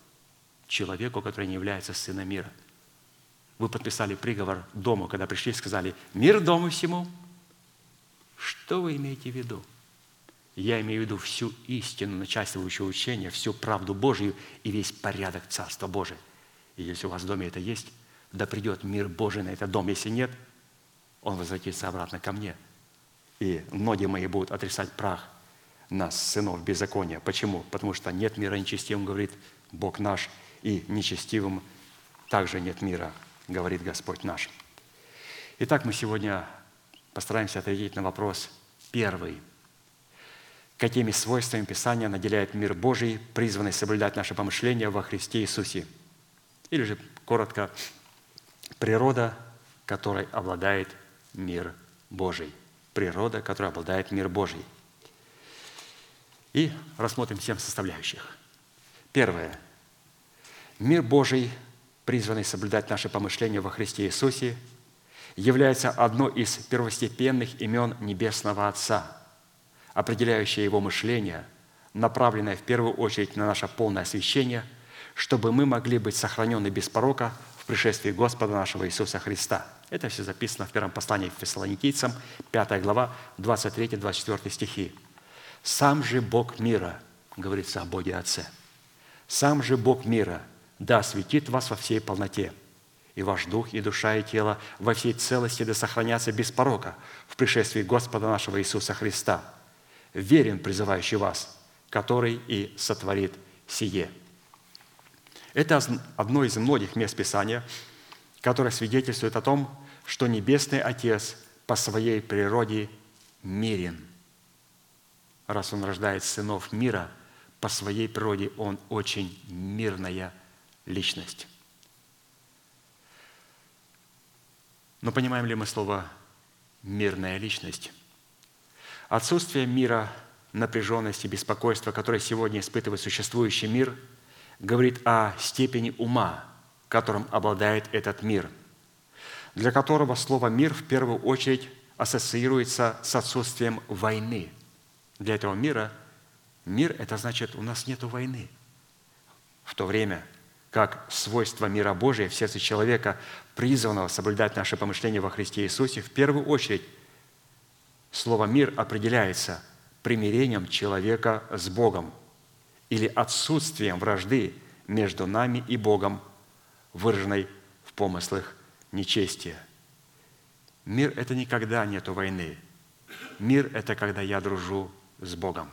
человеку, который не является сыном мира. Вы подписали приговор дому, когда пришли и сказали «мир дому всему». Что вы имеете в виду? Я имею в виду всю истину начальствующего учения, всю правду Божию и весь порядок Царства Божия. И если у вас в доме это есть, да придет мир Божий на этот дом. Если нет, он возвратится обратно ко мне. И ноги мои будут отрицать прах нас, сынов беззакония. Почему? Потому что нет мира нечестивым, говорит Бог наш, и нечестивым также нет мира, говорит Господь наш. Итак, мы сегодня постараемся ответить на вопрос первый. Какими свойствами Писания наделяет мир Божий, призванный соблюдать наше помышление во Христе Иисусе? Или же, коротко, природа, которой обладает мир Божий. Природа, которой обладает мир Божий. И рассмотрим семь составляющих. Первое. Мир Божий, призванный соблюдать наше помышление во Христе Иисусе, является одно из первостепенных имен Небесного Отца, определяющее Его мышление, направленное в первую очередь на наше полное освящение, чтобы мы могли быть сохранены без порока в пришествии Господа нашего Иисуса Христа. Это все записано в первом послании к фессалоникийцам, 5 глава, 23-24 стихи. «Сам же Бог мира, говорится о Боге Отце, сам же Бог мира, да осветит вас во всей полноте, и ваш дух, и душа, и тело во всей целости да сохранятся без порока в пришествии Господа нашего Иисуса Христа. Верен призывающий вас, который и сотворит сие». Это одно из многих мест Писания, которое свидетельствует о том, что Небесный Отец по своей природе мирен. Раз Он рождает сынов мира, по своей природе Он очень мирная личность. Но понимаем ли мы слово «мирная личность»? Отсутствие мира, напряженности, беспокойства, которое сегодня испытывает существующий мир, говорит о степени ума, которым обладает этот мир, для которого слово «мир» в первую очередь ассоциируется с отсутствием войны. Для этого мира мир – это значит, у нас нет войны. В то время – как свойство мира Божия в сердце человека, призванного соблюдать наше помышление во Христе Иисусе, в первую очередь слово «мир» определяется примирением человека с Богом или отсутствием вражды между нами и Богом, выраженной в помыслах нечестия. Мир – это никогда нету войны. Мир – это когда я дружу с Богом.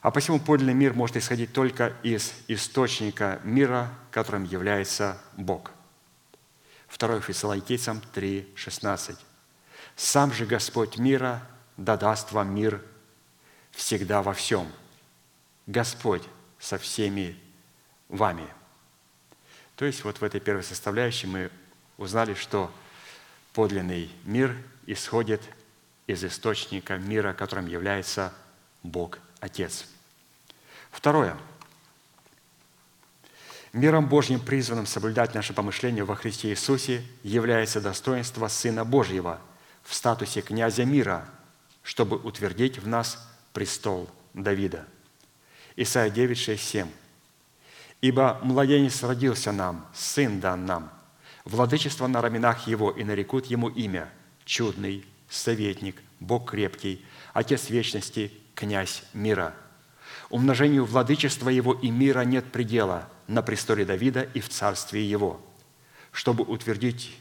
А посему подлинный мир может исходить только из источника мира, которым является Бог. 2 Фессалоникийцам 3, 16. «Сам же Господь мира да даст вам мир всегда во всем. Господь со всеми вами». То есть вот в этой первой составляющей мы узнали, что подлинный мир исходит из источника мира, которым является Бог Отец. Второе. Миром Божьим, призванным соблюдать наше помышление во Христе Иисусе, является достоинство Сына Божьего в статусе князя мира, чтобы утвердить в нас престол Давида. Исайя 9, 6, 7. «Ибо младенец родился нам, сын дан нам, владычество на раменах его, и нарекут ему имя, чудный, советник, Бог крепкий, Отец вечности, князь мира. Умножению владычества его и мира нет предела на престоле Давида и в царстве его, чтобы утвердить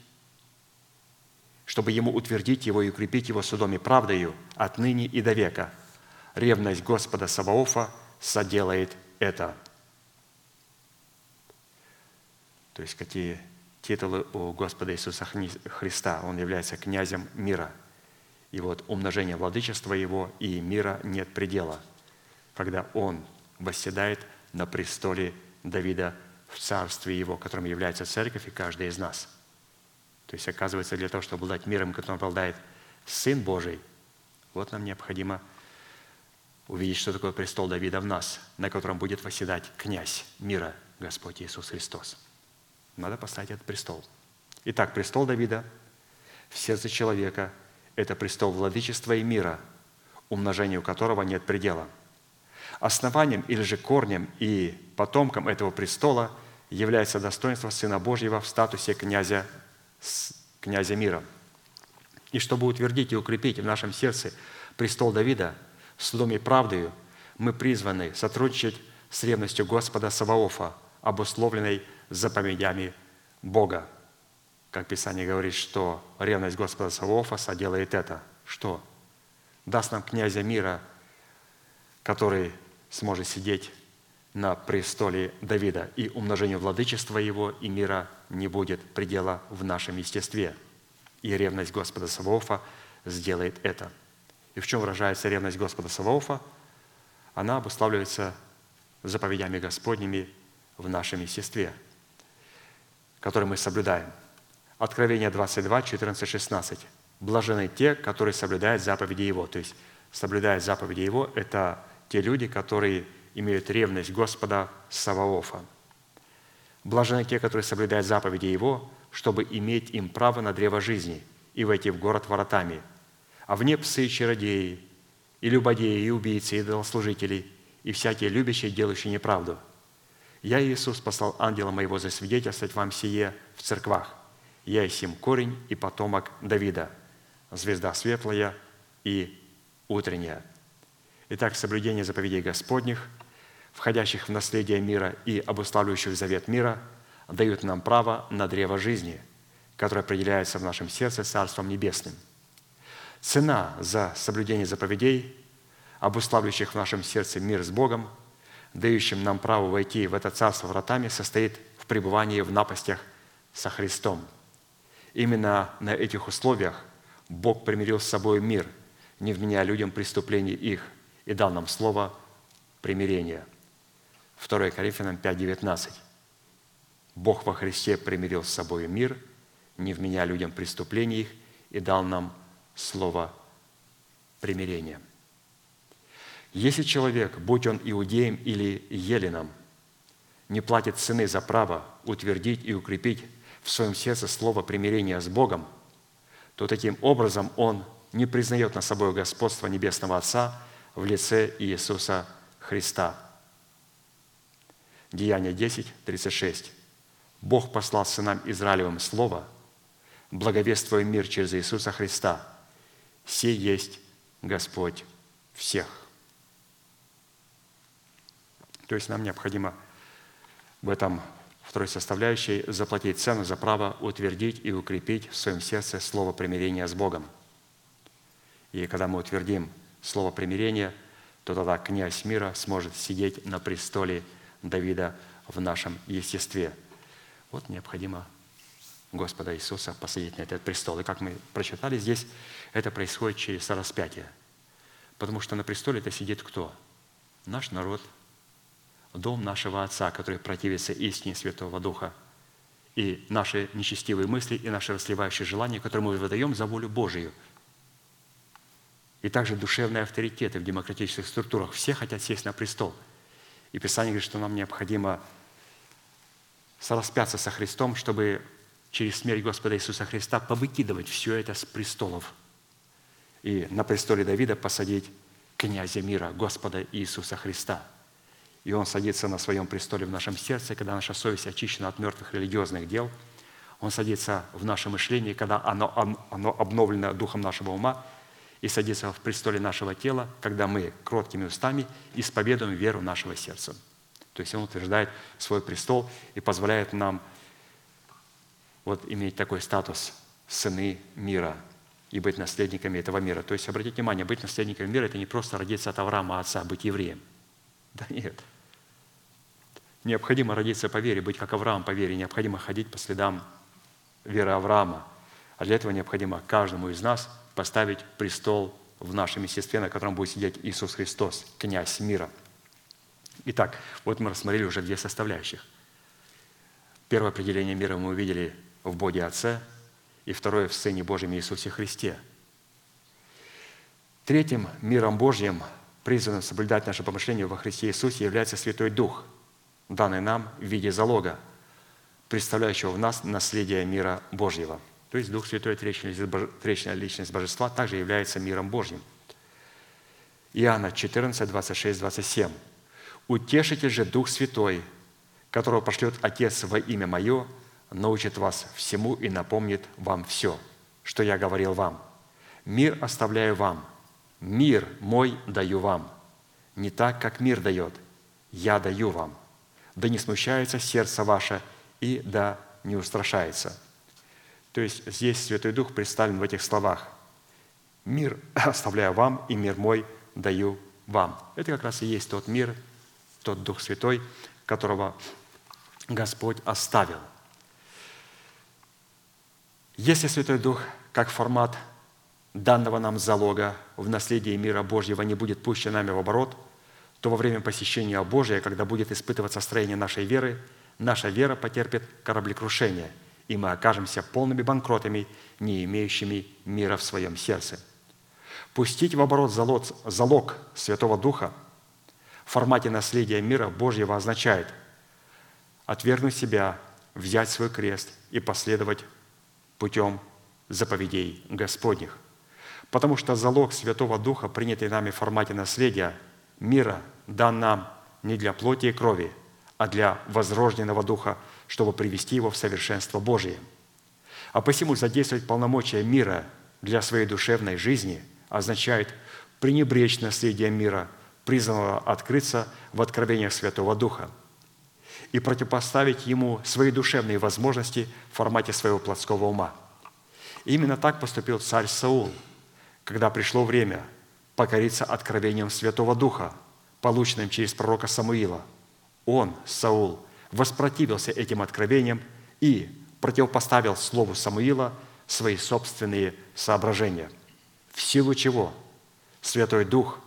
чтобы ему утвердить его и укрепить его судом и правдою отныне и до века. Ревность Господа Саваофа соделает это. То есть какие титулы у Господа Иисуса Христа. Он является князем мира – и вот умножение владычества Его и мира нет предела, когда Он восседает на престоле Давида в царстве Его, которым является церковь и каждый из нас. То есть, оказывается, для того, чтобы обладать миром, которым обладает Сын Божий, вот нам необходимо увидеть, что такое престол Давида в нас, на котором будет восседать князь мира, Господь Иисус Христос. Надо поставить этот престол. Итак, престол Давида в сердце человека – это престол владычества и мира, умножению которого нет предела. Основанием или же корнем и потомком этого престола является достоинство Сына Божьего в статусе князя, князя мира. И чтобы утвердить и укрепить в нашем сердце престол Давида судом и правдою, мы призваны сотрудничать с ревностью Господа Саваофа, обусловленной заповедями Бога – как Писание говорит, что ревность Господа Савоофа соделает это. Что? Даст нам князя мира, который сможет сидеть на престоле Давида, и умножению владычества его и мира не будет предела в нашем естестве. И ревность Господа Савоофа сделает это. И в чем выражается ревность Господа Савоофа? Она обуславливается заповедями Господними в нашем естестве, которые мы соблюдаем – Откровение 22, 14, 16. Блажены те, которые соблюдают заповеди Его. То есть соблюдают заповеди Его – это те люди, которые имеют ревность Господа Саваофа. Блажены те, которые соблюдают заповеди Его, чтобы иметь им право на древо жизни и войти в город воротами. А вне псы и чародеи, и любодеи, и убийцы, и идолослужители, и всякие любящие, делающие неправду. Я, Иисус, послал ангела моего засвидетельствовать вам сие в церквах. Я Ясим корень и потомок Давида, звезда светлая и утренняя. Итак, соблюдение заповедей Господних, входящих в наследие мира и обуславливающих завет мира, дают нам право на древо жизни, которое определяется в нашем сердце Царством Небесным. Цена за соблюдение заповедей, обуславливающих в нашем сердце мир с Богом, дающим нам право войти в это царство вратами, состоит в пребывании в напастях со Христом. Именно на этих условиях Бог примирил с собой мир, не вменяя людям преступлений их, и дал нам слово примирения. 2 Коринфянам 5:19. Бог во Христе примирил с собой мир, не вменяя людям преступлений их, и дал нам слово примирения. Если человек, будь он иудеем или еленом, не платит цены за право утвердить и укрепить в своем сердце слово примирения с Богом, то таким образом он не признает на собой господство Небесного Отца в лице Иисуса Христа. Деяние 10, 36. Бог послал сынам Израилевым Слово, благовествуя мир через Иисуса Христа. Сей есть Господь всех. То есть нам необходимо в этом второй составляющей заплатить цену за право утвердить и укрепить в своем сердце слово примирения с Богом. И когда мы утвердим слово примирения, то тогда князь мира сможет сидеть на престоле Давида в нашем естестве. Вот необходимо Господа Иисуса посадить на этот престол. И как мы прочитали здесь, это происходит через распятие. Потому что на престоле это сидит кто? Наш народ, дом нашего Отца, который противится истине Святого Духа, и наши нечестивые мысли, и наши расливающие желания, которые мы выдаем за волю Божию. И также душевные авторитеты в демократических структурах. Все хотят сесть на престол. И Писание говорит, что нам необходимо сораспяться со Христом, чтобы через смерть Господа Иисуса Христа повыкидывать все это с престолов. И на престоле Давида посадить князя мира, Господа Иисуса Христа – и Он садится на своем престоле в нашем сердце, когда наша совесть очищена от мертвых религиозных дел. Он садится в нашем мышлении, когда оно, оно обновлено духом нашего ума, и садится в престоле нашего тела, когда мы кроткими устами исповедуем веру нашего сердца. То есть Он утверждает свой престол и позволяет нам вот иметь такой статус сыны мира и быть наследниками этого мира. То есть, обратите внимание, быть наследником мира – это не просто родиться от Авраама, отца, быть евреем. Да нет – Необходимо родиться по вере, быть как Авраам по вере. Необходимо ходить по следам веры Авраама. А для этого необходимо каждому из нас поставить престол в нашем естестве, на котором будет сидеть Иисус Христос, князь мира. Итак, вот мы рассмотрели уже две составляющих. Первое определение мира мы увидели в Боге Отце, и второе в Сыне Божьем Иисусе Христе. Третьим миром Божьим, призванным соблюдать наше помышление во Христе Иисусе, является Святой Дух – данный нам в виде залога, представляющего в нас наследие мира Божьего. То есть Дух Святой, тречная личность Божества, также является миром Божьим. Иоанна 14, 26, 27. «Утешитель же Дух Святой, которого пошлет Отец во имя Мое, научит вас всему и напомнит вам все, что я говорил вам. Мир оставляю вам, мир мой даю вам. Не так, как мир дает, я даю вам да не смущается сердце ваше, и да не устрашается». То есть здесь Святой Дух представлен в этих словах. «Мир оставляю вам, и мир мой даю вам». Это как раз и есть тот мир, тот Дух Святой, которого Господь оставил. Если Святой Дух, как формат данного нам залога в наследии мира Божьего не будет пущен нами в оборот – то во время посещения Божия, когда будет испытываться строение нашей веры, наша вера потерпит кораблекрушение, и мы окажемся полными банкротами, не имеющими мира в своем сердце. Пустить в оборот залог, залог Святого Духа в формате наследия мира Божьего означает отвергнуть себя, взять свой крест и последовать путем заповедей Господних. Потому что залог Святого Духа, принятый нами в формате наследия – мира дан нам не для плоти и крови, а для возрожденного духа, чтобы привести его в совершенство Божие. А посему задействовать полномочия мира для своей душевной жизни означает пренебречь наследие мира, призванного открыться в откровениях Святого Духа. и противопоставить ему свои душевные возможности в формате своего плотского ума. И именно так поступил царь Саул, когда пришло время покориться откровением Святого Духа, полученным через пророка Самуила. Он, Саул, воспротивился этим откровениям и противопоставил слову Самуила свои собственные соображения, в силу чего Святой Дух,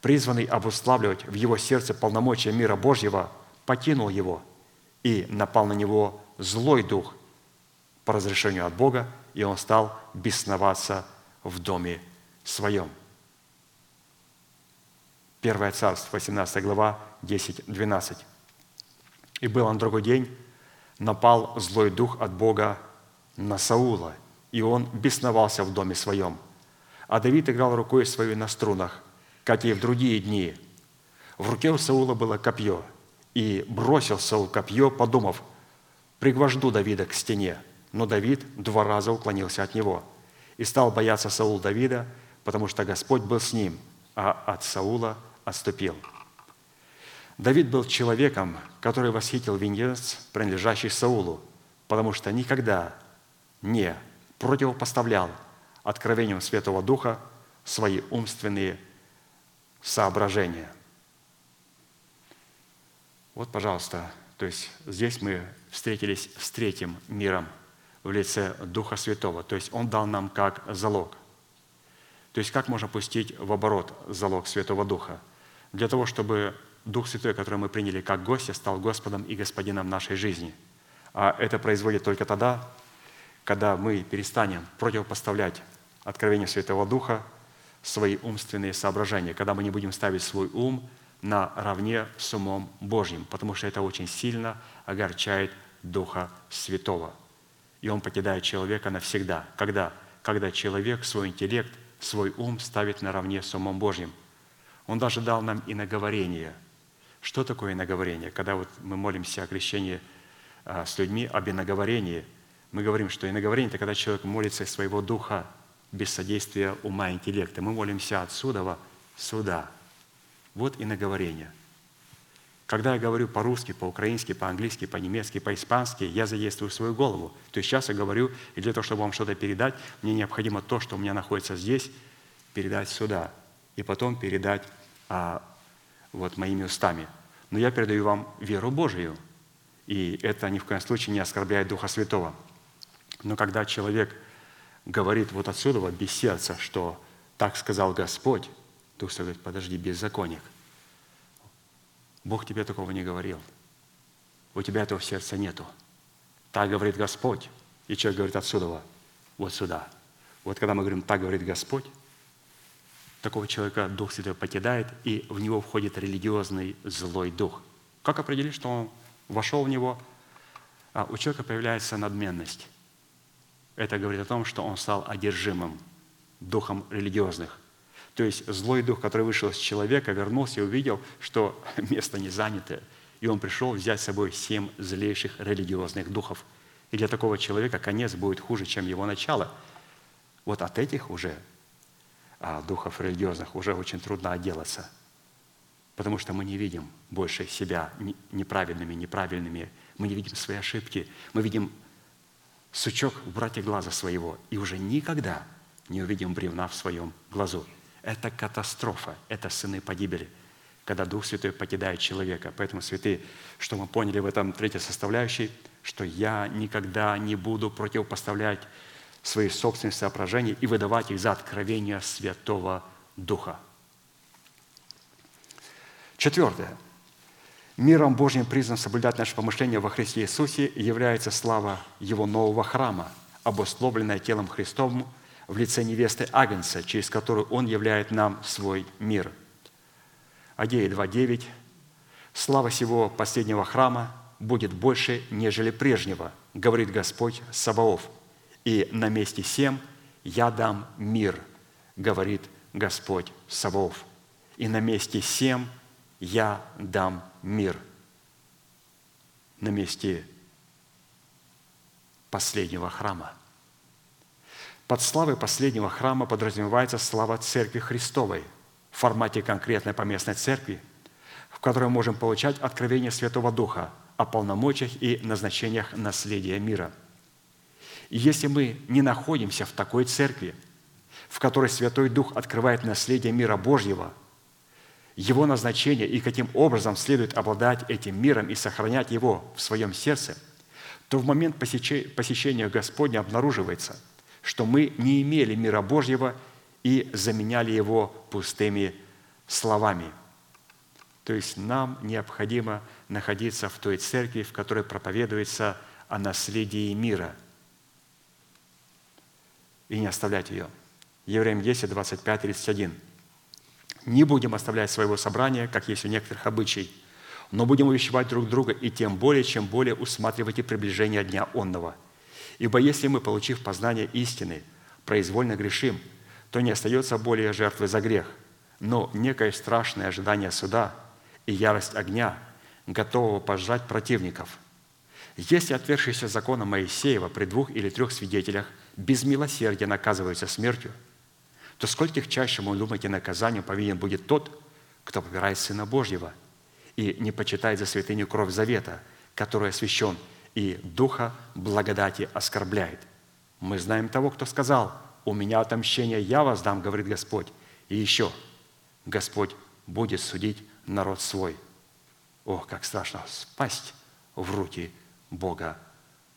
призванный обуславливать в его сердце полномочия мира Божьего, покинул его, и напал на него злой дух по разрешению от Бога, и он стал бесноваться в доме своем. Первое царство, 18 глава, 10-12. «И был на другой день, напал злой дух от Бога на Саула, и он бесновался в доме своем. А Давид играл рукой своей на струнах, как и в другие дни. В руке у Саула было копье, и бросил Саул копье, подумав, пригвожду Давида к стене. Но Давид два раза уклонился от него. И стал бояться Саул Давида, потому что Господь был с ним, а от Саула отступил. Давид был человеком, который восхитил венец, принадлежащий Саулу, потому что никогда не противопоставлял откровениям Святого Духа свои умственные соображения. Вот, пожалуйста, то есть здесь мы встретились с третьим миром в лице Духа Святого. То есть Он дал нам как залог. То есть как можно пустить в оборот залог Святого Духа? Для того, чтобы Дух Святой, который мы приняли как гостя, стал Господом и Господином нашей жизни. А это производит только тогда, когда мы перестанем противопоставлять откровению Святого Духа свои умственные соображения, когда мы не будем ставить свой ум наравне с умом Божьим, потому что это очень сильно огорчает Духа Святого. И он покидает человека навсегда. Когда? Когда человек свой интеллект, свой ум ставит наравне с умом Божьим. Он даже дал нам и наговорение. Что такое иноговорение? Когда вот мы молимся о крещении а, с людьми, об иноговорении, мы говорим, что иноговорение – это когда человек молится из своего духа без содействия ума и интеллекта. Мы молимся отсюда, сюда. Вот иноговорение. Когда я говорю по-русски, по-украински, по-английски, по-немецки, по-испански, я задействую свою голову. То есть сейчас я говорю, и для того, чтобы вам что-то передать, мне необходимо то, что у меня находится здесь, передать сюда. И потом передать а, вот моими устами. Но я передаю вам веру Божию. И это ни в коем случае не оскорбляет Духа Святого. Но когда человек говорит вот отсюда, вот без сердца, что так сказал Господь, Дух Святой говорит, подожди, беззаконник. Бог тебе такого не говорил. У тебя этого в сердце нету. Так говорит Господь. И человек говорит отсюда, вот сюда. Вот когда мы говорим, так говорит Господь, такого человека Дух Святой покидает, и в него входит религиозный злой дух. Как определить, что он вошел в него? А у человека появляется надменность. Это говорит о том, что он стал одержимым духом религиозных. То есть злой дух, который вышел из человека, вернулся и увидел, что место не занято. И он пришел взять с собой семь злейших религиозных духов. И для такого человека конец будет хуже, чем его начало. Вот от этих уже духов религиозных уже очень трудно отделаться, потому что мы не видим больше себя неправильными, неправильными, мы не видим свои ошибки, мы видим сучок в брате глаза своего и уже никогда не увидим бревна в своем глазу. Это катастрофа, это сыны погибели, когда Дух Святой покидает человека. Поэтому, святые, что мы поняли в этом третьей составляющей, что я никогда не буду противопоставлять свои собственные соображения и выдавать их за откровение Святого Духа. Четвертое. Миром Божьим призван соблюдать наше помышление во Христе Иисусе является слава Его нового храма, обусловленная телом Христовым в лице невесты Агнца, через которую Он являет нам свой мир. Агея 2.9. «Слава сего последнего храма будет больше, нежели прежнего, говорит Господь Саваоф, и на месте сем я дам мир, говорит Господь Савов. И на месте сем я дам мир. На месте последнего храма. Под славой последнего храма подразумевается слава Церкви Христовой в формате конкретной поместной церкви, в которой мы можем получать откровение Святого Духа о полномочиях и назначениях наследия мира. И если мы не находимся в такой церкви, в которой Святой Дух открывает наследие мира Божьего, его назначение и каким образом следует обладать этим миром и сохранять его в своем сердце, то в момент посеще- посещения Господня обнаруживается, что мы не имели мира Божьего и заменяли его пустыми словами. То есть нам необходимо находиться в той церкви, в которой проповедуется о наследии мира, и не оставлять ее. Евреям 10, 25, 31. «Не будем оставлять своего собрания, как есть у некоторых обычай, но будем увещевать друг друга, и тем более, чем более усматривайте приближение дня онного. Ибо если мы, получив познание истины, произвольно грешим, то не остается более жертвы за грех, но некое страшное ожидание суда и ярость огня, готового пожрать противников. Если отвергшиеся закона Моисеева при двух или трех свидетелях без милосердия наказываются смертью, то скольких чаще, вы думаете, наказанием повинен будет тот, кто попирает Сына Божьего и не почитает за святыню кровь завета, который освящен, и Духа благодати оскорбляет. Мы знаем того, кто сказал, «У меня отомщение, я вас дам, говорит Господь». И еще, Господь будет судить народ свой. Ох, как страшно спасть в руки Бога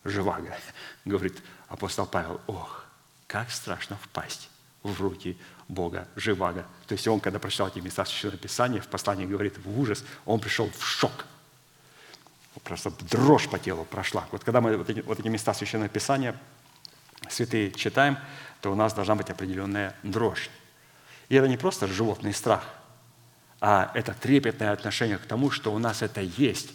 живаго, говорит апостол Павел. Ох, как страшно впасть в руки Бога живаго. То есть он, когда прочитал эти места Священного Писания, в послании говорит в ужас, он пришел в шок. Просто дрожь по телу прошла. Вот когда мы вот эти, вот эти места Священного Писания святые читаем, то у нас должна быть определенная дрожь. И это не просто животный страх, а это трепетное отношение к тому, что у нас это есть.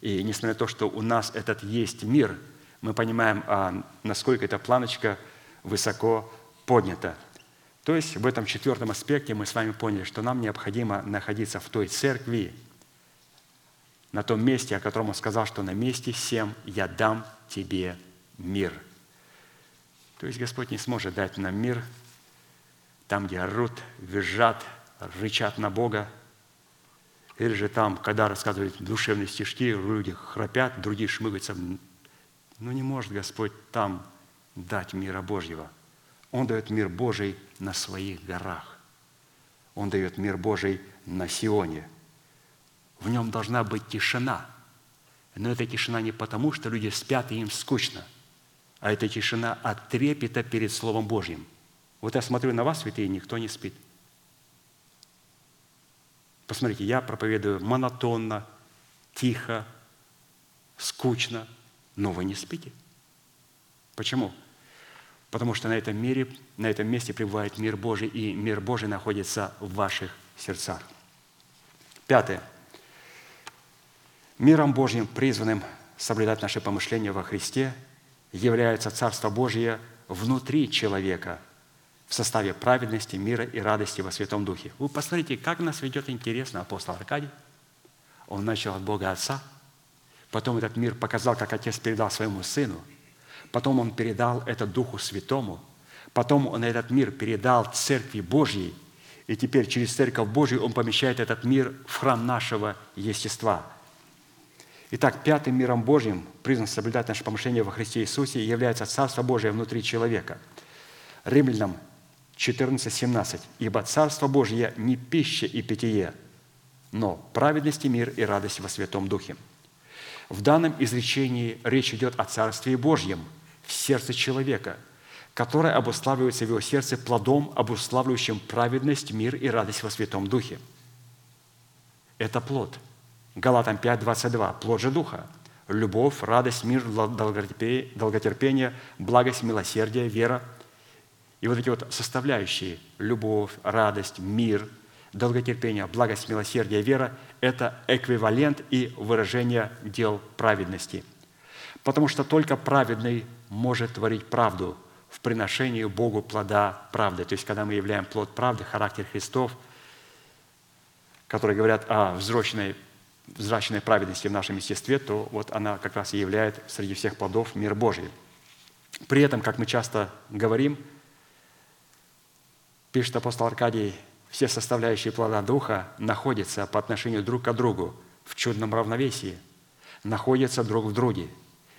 И несмотря на то, что у нас этот есть мир, мы понимаем, а, насколько эта планочка высоко поднята. То есть в этом четвертом аспекте мы с вами поняли, что нам необходимо находиться в той церкви, на том месте, о котором он сказал, что на месте всем я дам тебе мир. То есть Господь не сможет дать нам мир там, где орут, визжат, рычат на Бога, или же там, когда рассказывают душевные стишки, люди храпят, другие шмыгаются. Но не может Господь там дать мира Божьего. Он дает мир Божий на своих горах. Он дает мир Божий на Сионе. В нем должна быть тишина. Но эта тишина не потому, что люди спят и им скучно, а это тишина от трепета перед Словом Божьим. Вот я смотрю на вас, святые, никто не спит. Посмотрите, я проповедую монотонно, тихо, скучно, но вы не спите. Почему? Потому что на этом, мире, на этом месте пребывает мир Божий, и мир Божий находится в ваших сердцах. Пятое. Миром Божьим, призванным соблюдать наши помышления во Христе, является Царство Божье внутри человека в составе праведности, мира и радости во Святом Духе. Вы посмотрите, как нас ведет интересно апостол Аркадий. Он начал от Бога Отца, потом этот мир показал, как Отец передал своему Сыну, потом Он передал это Духу Святому, потом Он этот мир передал Церкви Божьей, и теперь через Церковь Божию Он помещает этот мир в храм нашего естества – Итак, пятым миром Божьим, призван соблюдать наше помышление во Христе Иисусе, является Царство Божие внутри человека. Римлянам 14, 17. «Ибо Царство Божье не пища и питье, но праведность и мир и радость во Святом Духе». В данном изречении речь идет о Царстве Божьем в сердце человека, которое обуславливается в его сердце плодом, обуславливающим праведность, мир и радость во Святом Духе. Это плод – Галатам 5, 22. Плод же Духа. Любовь, радость, мир, долготерпение, благость, милосердие, вера. И вот эти вот составляющие – любовь, радость, мир, долготерпение, благость, милосердие, вера – это эквивалент и выражение дел праведности. Потому что только праведный может творить правду в приношении Богу плода правды. То есть, когда мы являем плод правды, характер Христов, которые говорят о взроченной взращенной праведности в нашем естестве, то вот она как раз и является среди всех плодов мир Божий. При этом, как мы часто говорим, пишет апостол Аркадий, все составляющие плода Духа находятся по отношению друг к другу в чудном равновесии. находятся друг в друге,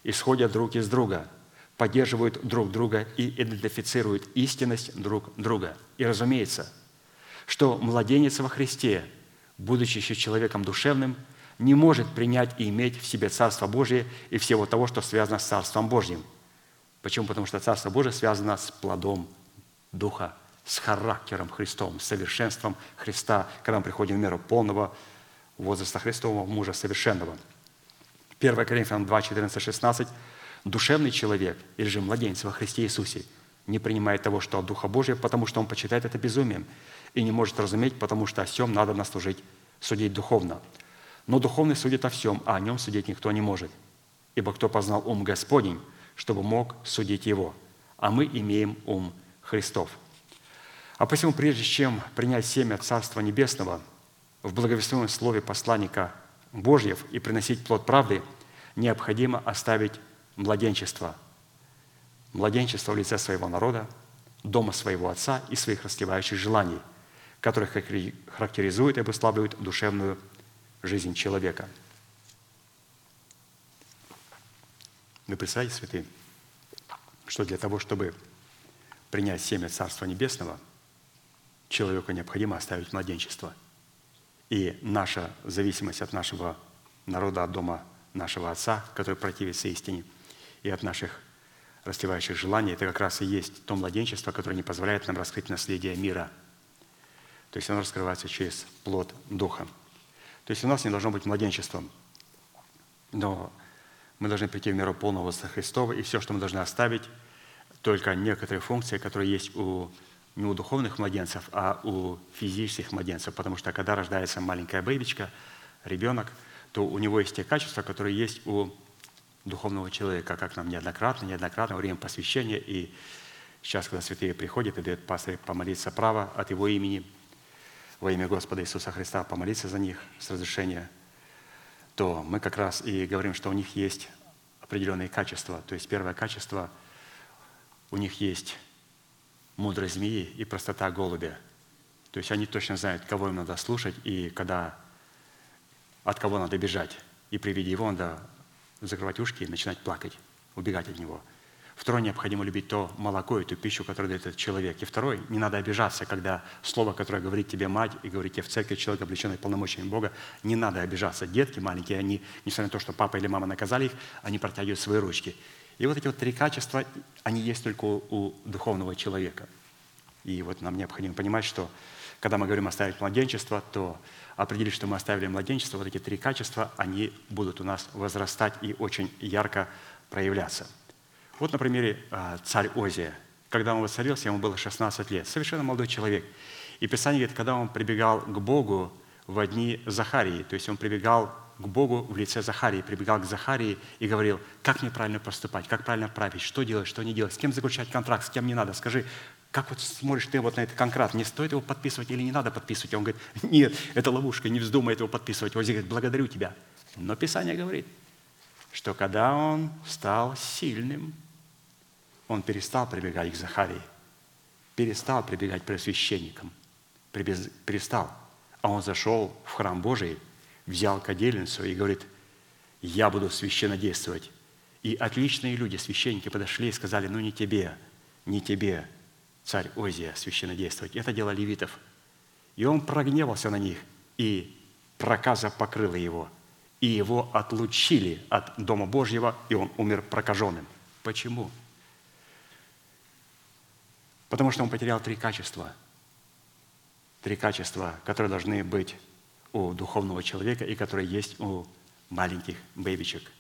исходят друг из друга, поддерживают друг друга и идентифицируют истинность друг друга. И разумеется, что младенец во Христе, будучи еще человеком душевным, не может принять и иметь в себе Царство Божие и всего того, что связано с Царством Божьим. Почему? Потому что Царство Божие связано с плодом Духа, с характером Христом, с совершенством Христа, когда мы приходим в меру полного возраста Христового, мужа совершенного. 1 Коринфянам 2, 14, 16. «Душевный человек, или же младенец во Христе Иисусе, не принимает того, что от Духа Божия, потому что он почитает это безумием, и не может разуметь, потому что о всем надо наслужить, судить духовно. Но духовный судит о всем, а о нем судить никто не может. Ибо кто познал ум Господень, чтобы мог судить его? А мы имеем ум Христов. А посему, прежде чем принять семя Царства Небесного в благовестном слове посланника Божьев и приносить плод правды, необходимо оставить младенчество. Младенчество в лице своего народа, дома своего отца и своих расслевающих желаний, которые характеризуют и обуславливают душевную жизнь человека. Вы представляете, святые, что для того, чтобы принять семя Царства Небесного, человеку необходимо оставить младенчество. И наша зависимость от нашего народа, от дома нашего Отца, который противится истине, и от наших расливающих желаний, это как раз и есть то младенчество, которое не позволяет нам раскрыть наследие мира. То есть оно раскрывается через плод Духа. То есть у нас не должно быть младенчеством, но мы должны прийти в меру полного возраста Христова, и все, что мы должны оставить, только некоторые функции, которые есть у не у духовных младенцев, а у физических младенцев. Потому что когда рождается маленькая бэбичка, ребенок, то у него есть те качества, которые есть у духовного человека, как нам неоднократно, неоднократно во время посвящения. И сейчас, когда святые приходят и дают пастырь помолиться право от его имени, во имя Господа Иисуса Христа, помолиться за них с разрешения, то мы как раз и говорим, что у них есть определенные качества. То есть первое качество – у них есть мудрость змеи и простота голубя. То есть они точно знают, кого им надо слушать и когда, от кого надо бежать. И при виде его надо закрывать ушки и начинать плакать, убегать от него. Второе, необходимо любить то молоко и ту пищу, которую дает этот человек. И второй, не надо обижаться, когда слово, которое говорит тебе мать и говорит тебе в церкви человек, облеченный полномочиями Бога, не надо обижаться. Детки маленькие, они, несмотря на то, что папа или мама наказали их, они протягивают свои ручки. И вот эти вот три качества, они есть только у, духовного человека. И вот нам необходимо понимать, что когда мы говорим оставить младенчество, то определить, что мы оставили младенчество, вот эти три качества, они будут у нас возрастать и очень ярко проявляться. Вот на примере а, царь Озия. Когда он воцарился, ему было 16 лет. Совершенно молодой человек. И Писание говорит, когда он прибегал к Богу в дни Захарии, то есть он прибегал к Богу в лице Захарии, прибегал к Захарии и говорил, как мне правильно поступать, как правильно править, что делать, что не делать, с кем заключать контракт, с кем не надо. Скажи, как вот смотришь ты вот на этот контракт, не стоит его подписывать или не надо подписывать? Он говорит, нет, это ловушка, не вздумай этого подписывать. Он говорит, благодарю тебя. Но Писание говорит, что когда он стал сильным, он перестал прибегать к Захарии, перестал прибегать к пресвященникам, перестал. А он зашел в храм Божий – взял кадильницу и говорит, я буду священно действовать. И отличные люди, священники, подошли и сказали, ну не тебе, не тебе, царь Озия, священно действовать. Это дело левитов. И он прогневался на них, и проказа покрыла его. И его отлучили от Дома Божьего, и он умер прокаженным. Почему? Потому что он потерял три качества. Три качества, которые должны быть у духовного человека и который есть у маленьких бэбичек.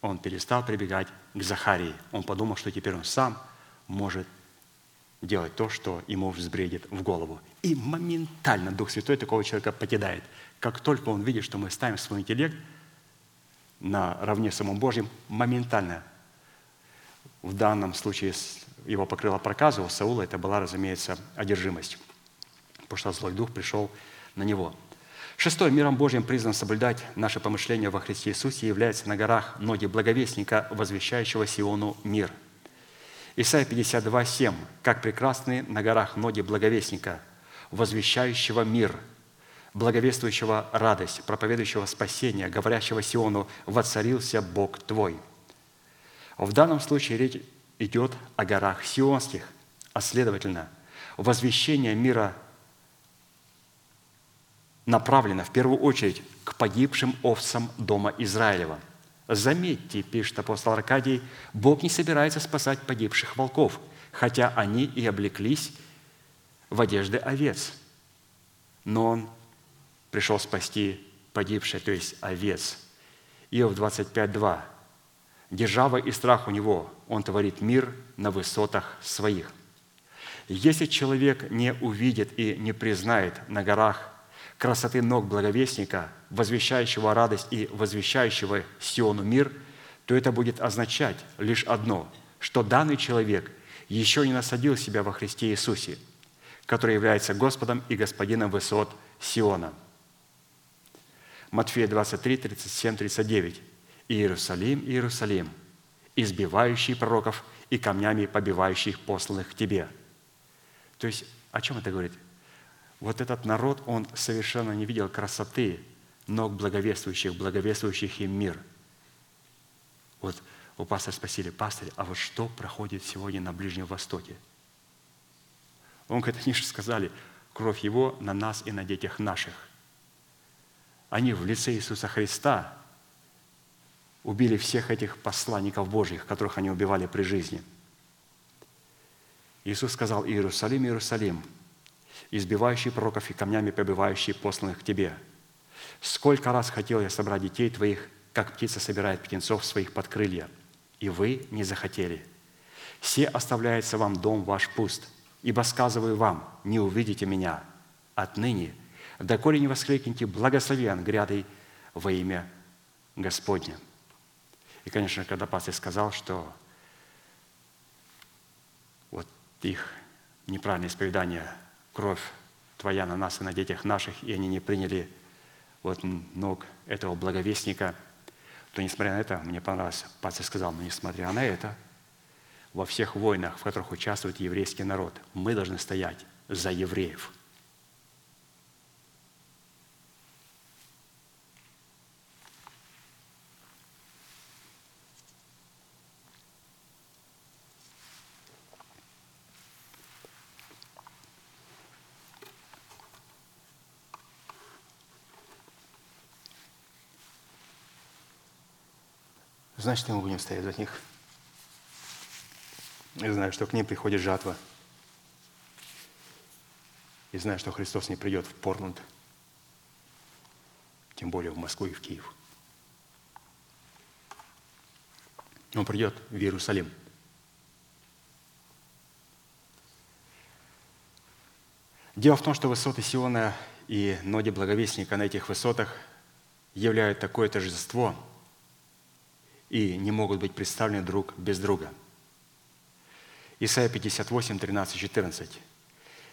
Он перестал прибегать к Захарии. Он подумал, что теперь он сам может делать то, что ему взбредет в голову. И моментально Дух Святой такого человека покидает. Как только он видит, что мы ставим свой интеллект на равне с самым Божьим, моментально в данном случае его покрыла проказа, у Саула это была, разумеется, одержимость, потому что злой дух пришел на него – Шестой, миром Божьим призван соблюдать наше помышление во Христе Иисусе является на горах ноги благовестника, возвещающего Сиону мир. Исайя 52, 7. «Как прекрасны на горах ноги благовестника, возвещающего мир, благовествующего радость, проповедующего спасение, говорящего Сиону, «Воцарился Бог твой». В данном случае речь идет о горах Сионских, а следовательно, возвещение мира направлено в первую очередь к погибшим овцам дома Израилева. Заметьте, пишет апостол Аркадий, Бог не собирается спасать погибших волков, хотя они и облеклись в одежды овец. Но Он пришел спасти погибшие, то есть овец. Иов 25.2. Держава и страх у него, он творит мир на высотах своих. Если человек не увидит и не признает на горах красоты ног благовестника, возвещающего радость и возвещающего Сиону мир, то это будет означать лишь одно, что данный человек еще не насадил себя во Христе Иисусе, который является Господом и Господином высот Сиона. Матфея 23, 37, 39. «Иерусалим, Иерусалим, избивающий пророков и камнями побивающих посланных к тебе». То есть, о чем это говорит? Вот этот народ, он совершенно не видел красоты ног благовествующих, благовествующих им мир. Вот у пастора спросили, пастор, а вот что проходит сегодня на Ближнем Востоке? Он говорит, они же сказали, кровь Его на нас и на детях наших. Они в лице Иисуса Христа убили всех этих посланников Божьих, которых они убивали при жизни. Иисус сказал, Иерусалим, Иерусалим, избивающий пророков и камнями побивающий посланных к тебе. Сколько раз хотел я собрать детей твоих, как птица собирает птенцов своих под крылья, и вы не захотели. Все оставляется вам дом ваш пуст, ибо сказываю вам, не увидите меня. Отныне, доколе не воскликните, благословен грядой во имя Господне. И, конечно, когда пастор сказал, что вот их неправильное исповедание, кровь Твоя на нас и на детях наших, и они не приняли вот ног этого благовестника, то, несмотря на это, мне понравилось, пастор сказал, но несмотря на это, во всех войнах, в которых участвует еврейский народ, мы должны стоять за евреев – Значит, мы будем стоять за них. И знаю, что к ним приходит жатва. И знаю, что Христос не придет в Портланд, тем более в Москву и в Киев. Он придет в Иерусалим. Дело в том, что высоты Сиона и ноги благовестника на этих высотах являют такое торжество – и не могут быть представлены друг без друга. Исайя 58, 13, 14.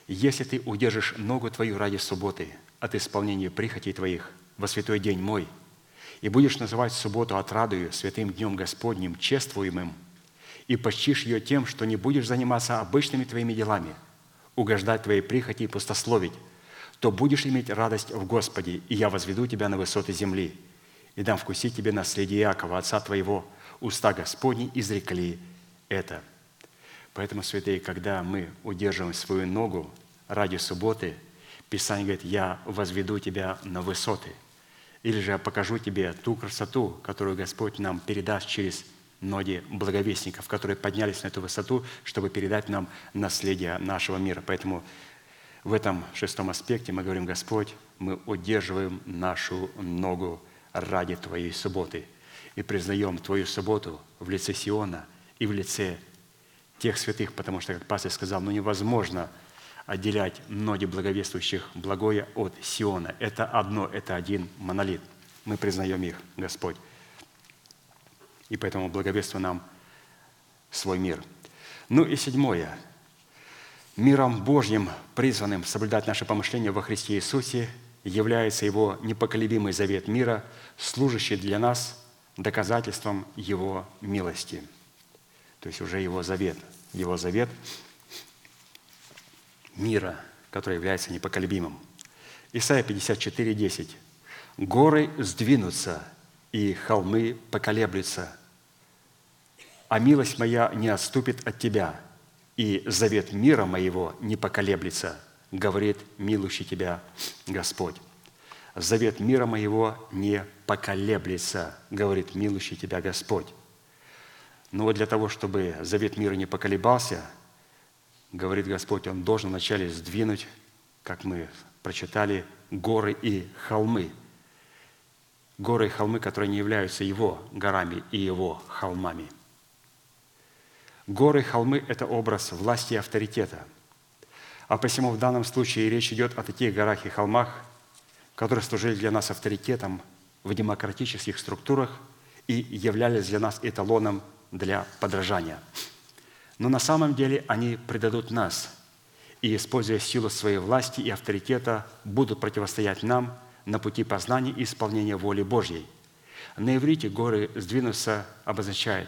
«Если ты удержишь ногу твою ради субботы от исполнения прихотей твоих во святой день мой, и будешь называть субботу отрадою, святым днем Господним, чествуемым, и почтишь ее тем, что не будешь заниматься обычными твоими делами, угождать твоей прихоти и пустословить, то будешь иметь радость в Господе, и я возведу тебя на высоты земли, и дам вкусить тебе наследие Иакова, отца твоего. Уста Господни изрекли это». Поэтому, святые, когда мы удерживаем свою ногу ради субботы, Писание говорит, «Я возведу тебя на высоты». Или же я покажу тебе ту красоту, которую Господь нам передаст через ноги благовестников, которые поднялись на эту высоту, чтобы передать нам наследие нашего мира. Поэтому в этом шестом аспекте мы говорим, Господь, мы удерживаем нашу ногу ради Твоей субботы. И признаем Твою субботу в лице Сиона и в лице тех святых, потому что, как пастор сказал, ну невозможно отделять ноги благовествующих благое от Сиона. Это одно, это один монолит. Мы признаем их, Господь. И поэтому благовествуй нам свой мир. Ну и седьмое. Миром Божьим, призванным соблюдать наше помышление во Христе Иисусе, является Его непоколебимый завет мира, служащий для нас доказательством Его милости. То есть уже Его завет. Его завет мира, который является непоколебимым. Исайя 54, 10. «Горы сдвинутся, и холмы поколеблются, а милость моя не отступит от тебя, и завет мира моего не поколеблется, говорит милующий тебя Господь. Завет мира моего не поколеблется, говорит милующий тебя Господь. Но вот для того, чтобы завет мира не поколебался, говорит Господь, Он должен вначале сдвинуть, как мы прочитали, горы и холмы. Горы и холмы, которые не являются Его горами и Его холмами. Горы и холмы – это образ власти и авторитета. А посему в данном случае речь идет о таких горах и холмах, которые служили для нас авторитетом в демократических структурах и являлись для нас эталоном для подражания. Но на самом деле они предадут нас и, используя силу своей власти и авторитета, будут противостоять нам на пути познания и исполнения воли Божьей. На иврите горы «сдвинуться» обозначает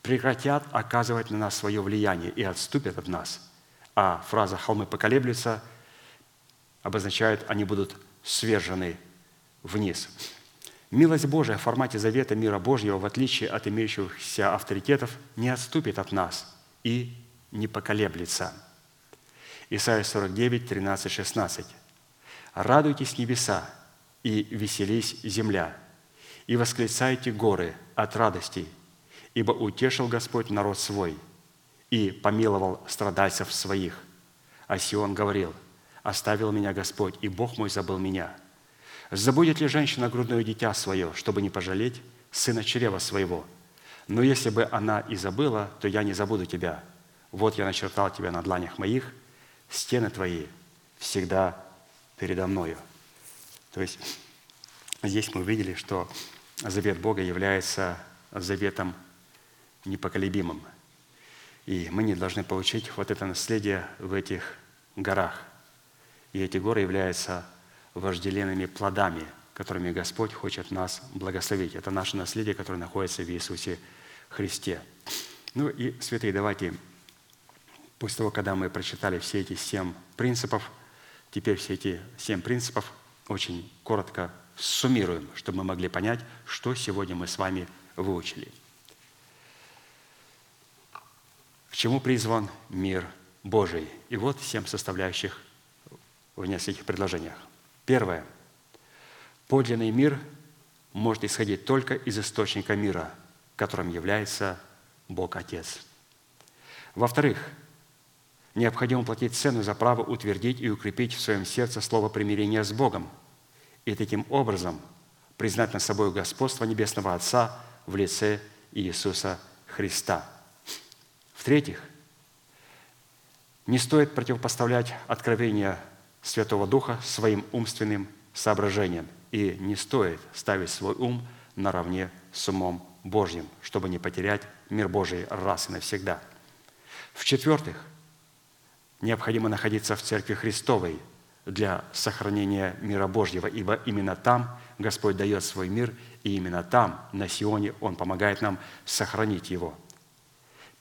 прекратят оказывать на нас свое влияние и отступят от нас. А фраза «холмы поколеблются» обозначает «они будут свержены вниз». Милость Божия в формате завета мира Божьего, в отличие от имеющихся авторитетов, не отступит от нас и не поколеблется. Исайя 49, 13, 16. «Радуйтесь небеса и веселись земля, и восклицайте горы от радости, ибо утешил Господь народ свой и помиловал страдальцев своих. А Сион говорил, оставил меня Господь, и Бог мой забыл меня. Забудет ли женщина грудное дитя свое, чтобы не пожалеть сына чрева своего? Но если бы она и забыла, то я не забуду тебя. Вот я начертал тебя на дланях моих, стены твои всегда передо мною. То есть здесь мы увидели, что завет Бога является заветом непоколебимым. И мы не должны получить вот это наследие в этих горах. И эти горы являются вожделенными плодами, которыми Господь хочет нас благословить. Это наше наследие, которое находится в Иисусе Христе. Ну и, святые, давайте, после того, когда мы прочитали все эти семь принципов, теперь все эти семь принципов очень коротко суммируем, чтобы мы могли понять, что сегодня мы с вами выучили. К чему призван мир Божий? И вот семь составляющих в нескольких предложениях. Первое. Подлинный мир может исходить только из источника мира, которым является Бог Отец. Во-вторых, необходимо платить цену за право утвердить и укрепить в своем сердце слово примирения с Богом и таким образом признать над собой господство Небесного Отца в лице Иисуса Христа. В-третьих, не стоит противопоставлять откровение Святого Духа своим умственным соображениям. И не стоит ставить свой ум наравне с умом Божьим, чтобы не потерять мир Божий раз и навсегда. В-четвертых, необходимо находиться в Церкви Христовой для сохранения мира Божьего, ибо именно там Господь дает свой мир, и именно там, на Сионе, Он помогает нам сохранить его.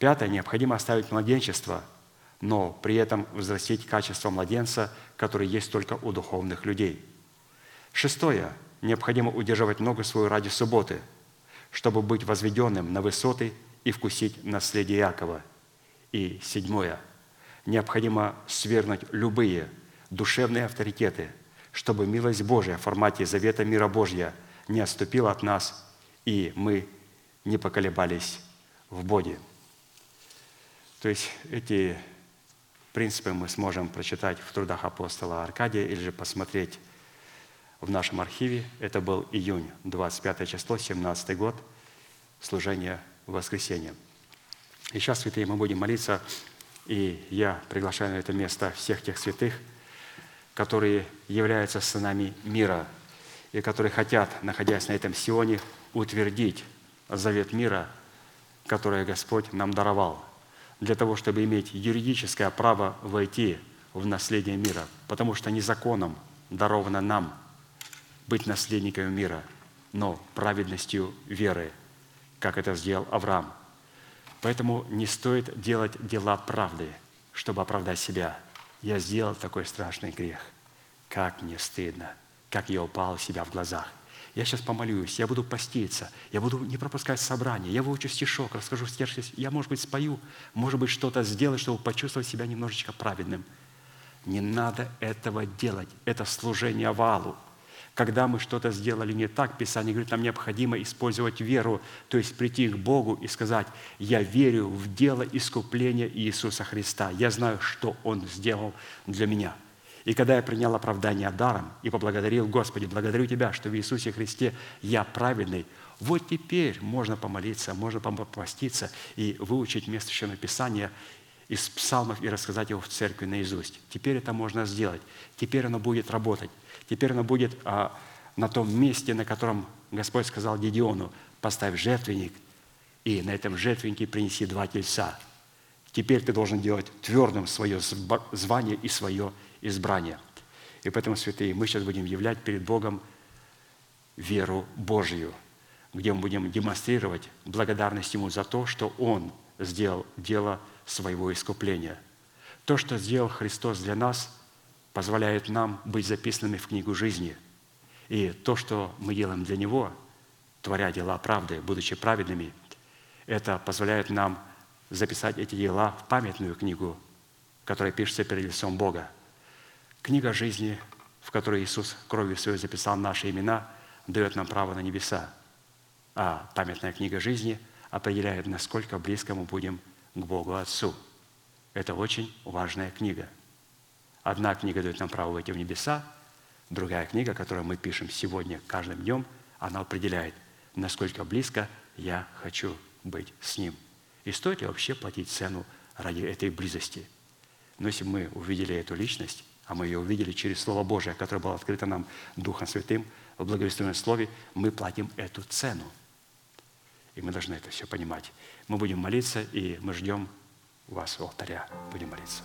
Пятое, необходимо оставить младенчество – но при этом взрастить качество младенца, которое есть только у духовных людей. Шестое. Необходимо удерживать ногу свою ради субботы, чтобы быть возведенным на высоты и вкусить наследие Якова. И седьмое. Необходимо свергнуть любые душевные авторитеты, чтобы милость Божия в формате завета мира Божья не отступила от нас, и мы не поколебались в Боге. То есть эти принципы мы сможем прочитать в трудах апостола Аркадия или же посмотреть в нашем архиве. Это был июнь, 25 число, 17 год, служение в воскресенье. И сейчас, святые, мы будем молиться, и я приглашаю на это место всех тех святых, которые являются сынами мира, и которые хотят, находясь на этом Сионе, утвердить завет мира, который Господь нам даровал – для того, чтобы иметь юридическое право войти в наследие мира, потому что не законом даровано нам быть наследниками мира, но праведностью веры, как это сделал Авраам. Поэтому не стоит делать дела правды, чтобы оправдать себя. Я сделал такой страшный грех. как мне стыдно, как я упал себя в глазах. Я сейчас помолюсь, я буду поститься, я буду не пропускать собрание, я выучу стишок, расскажу стишки, я, может быть, спою, может быть, что-то сделаю, чтобы почувствовать себя немножечко праведным. Не надо этого делать. Это служение валу. Когда мы что-то сделали не так, Писание говорит, нам необходимо использовать веру, то есть прийти к Богу и сказать, я верю в дело искупления Иисуса Христа. Я знаю, что Он сделал для меня. И когда я принял оправдание даром и поблагодарил Господи, благодарю Тебя, что в Иисусе Христе я праведный, вот теперь можно помолиться, можно попаститься и выучить место Священного Писания из псалмов и рассказать его в церкви наизусть. Теперь это можно сделать. Теперь оно будет работать. Теперь оно будет а, на том месте, на котором Господь сказал Гедеону, поставь жертвенник, и на этом жертвеннике принеси два тельца. Теперь ты должен делать твердым свое звание и свое избрание. И поэтому, святые, мы сейчас будем являть перед Богом веру Божью, где мы будем демонстрировать благодарность Ему за то, что Он сделал дело своего искупления. То, что сделал Христос для нас, позволяет нам быть записанными в книгу жизни. И то, что мы делаем для Него, творя дела правды, будучи праведными, это позволяет нам записать эти дела в памятную книгу, которая пишется перед лицом Бога. Книга жизни, в которой Иисус кровью своей записал наши имена, дает нам право на небеса. А памятная книга жизни определяет, насколько близко мы будем к Богу Отцу. Это очень важная книга. Одна книга дает нам право войти в небеса, другая книга, которую мы пишем сегодня, каждым днем, она определяет, насколько близко я хочу быть с Ним. И стоит ли вообще платить цену ради этой близости? Но если мы увидели эту личность, а мы ее увидели через Слово Божие, которое было открыто нам Духом Святым в благовестственном Слове, мы платим эту цену. И мы должны это все понимать. Мы будем молиться, и мы ждем вас у алтаря. Будем молиться.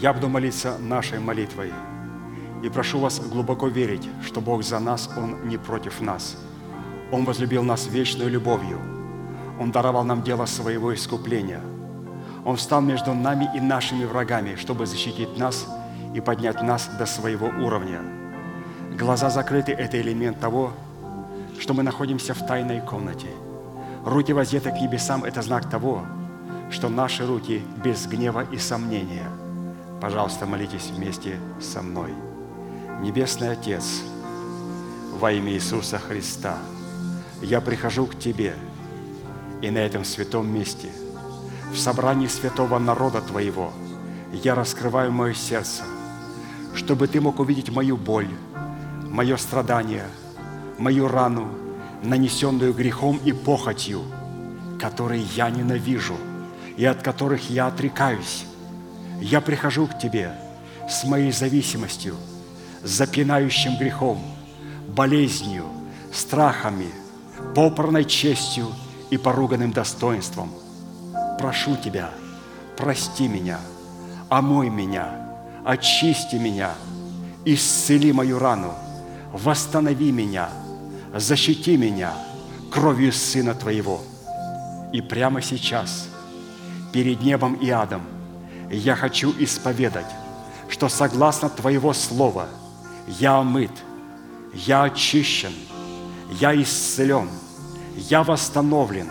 Я буду молиться нашей молитвой. И прошу вас глубоко верить, что Бог за нас, Он не против нас. Он возлюбил нас вечной любовью. Он даровал нам дело своего искупления. Он встал между нами и нашими врагами, чтобы защитить нас и поднять нас до своего уровня. Глаза закрыты – это элемент того, что мы находимся в тайной комнате. Руки воздеты к небесам – это знак того, что наши руки без гнева и сомнения. Пожалуйста, молитесь вместе со мной. Небесный Отец, во имя Иисуса Христа. Я прихожу к Тебе и на этом святом месте, в собрании святого народа Твоего, я раскрываю мое сердце, чтобы Ты мог увидеть мою боль, мое страдание, мою рану, нанесенную грехом и похотью, которые я ненавижу и от которых я отрекаюсь. Я прихожу к Тебе с моей зависимостью, запинающим грехом, болезнью, страхами, попранной честью и поруганным достоинством. Прошу Тебя, прости меня, омой меня, очисти меня, исцели мою рану, восстанови меня, защити меня кровью Сына Твоего. И прямо сейчас, перед небом и адом, я хочу исповедать, что согласно Твоего Слова я омыт, я очищен, я исцелен, я восстановлен,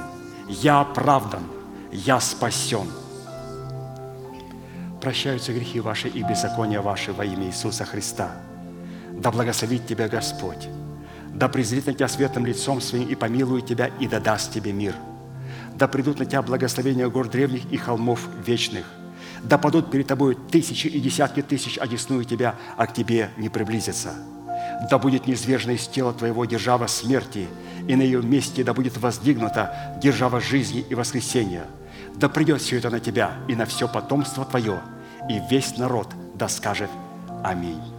я оправдан, я спасен. Прощаются грехи ваши и беззакония ваши во имя Иисуса Христа. Да благословит тебя Господь, да презрит на тебя светлым лицом своим и помилует тебя и да даст тебе мир. Да придут на тебя благословения гор древних и холмов вечных. Да падут перед тобой тысячи и десятки тысяч, одесную тебя, а к тебе не приблизятся. Да будет низвержена из тела твоего держава смерти, и на ее месте да будет воздвигнута держава жизни и воскресения. Да придет все это на тебя и на все потомство твое, и весь народ да скажет Аминь.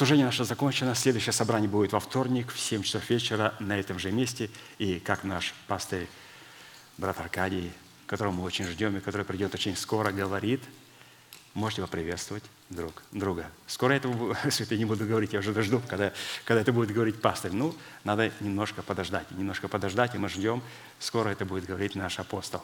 Служение наше закончено. Следующее собрание будет во вторник в 7 часов вечера на этом же месте. И как наш пастырь, брат Аркадий, которого мы очень ждем и который придет очень скоро, говорит, можете поприветствовать друг друга. Скоро это, я не буду говорить, я уже дожду, когда, когда это будет говорить пастырь. Ну, надо немножко подождать. Немножко подождать, и мы ждем. Скоро это будет говорить наш апостол.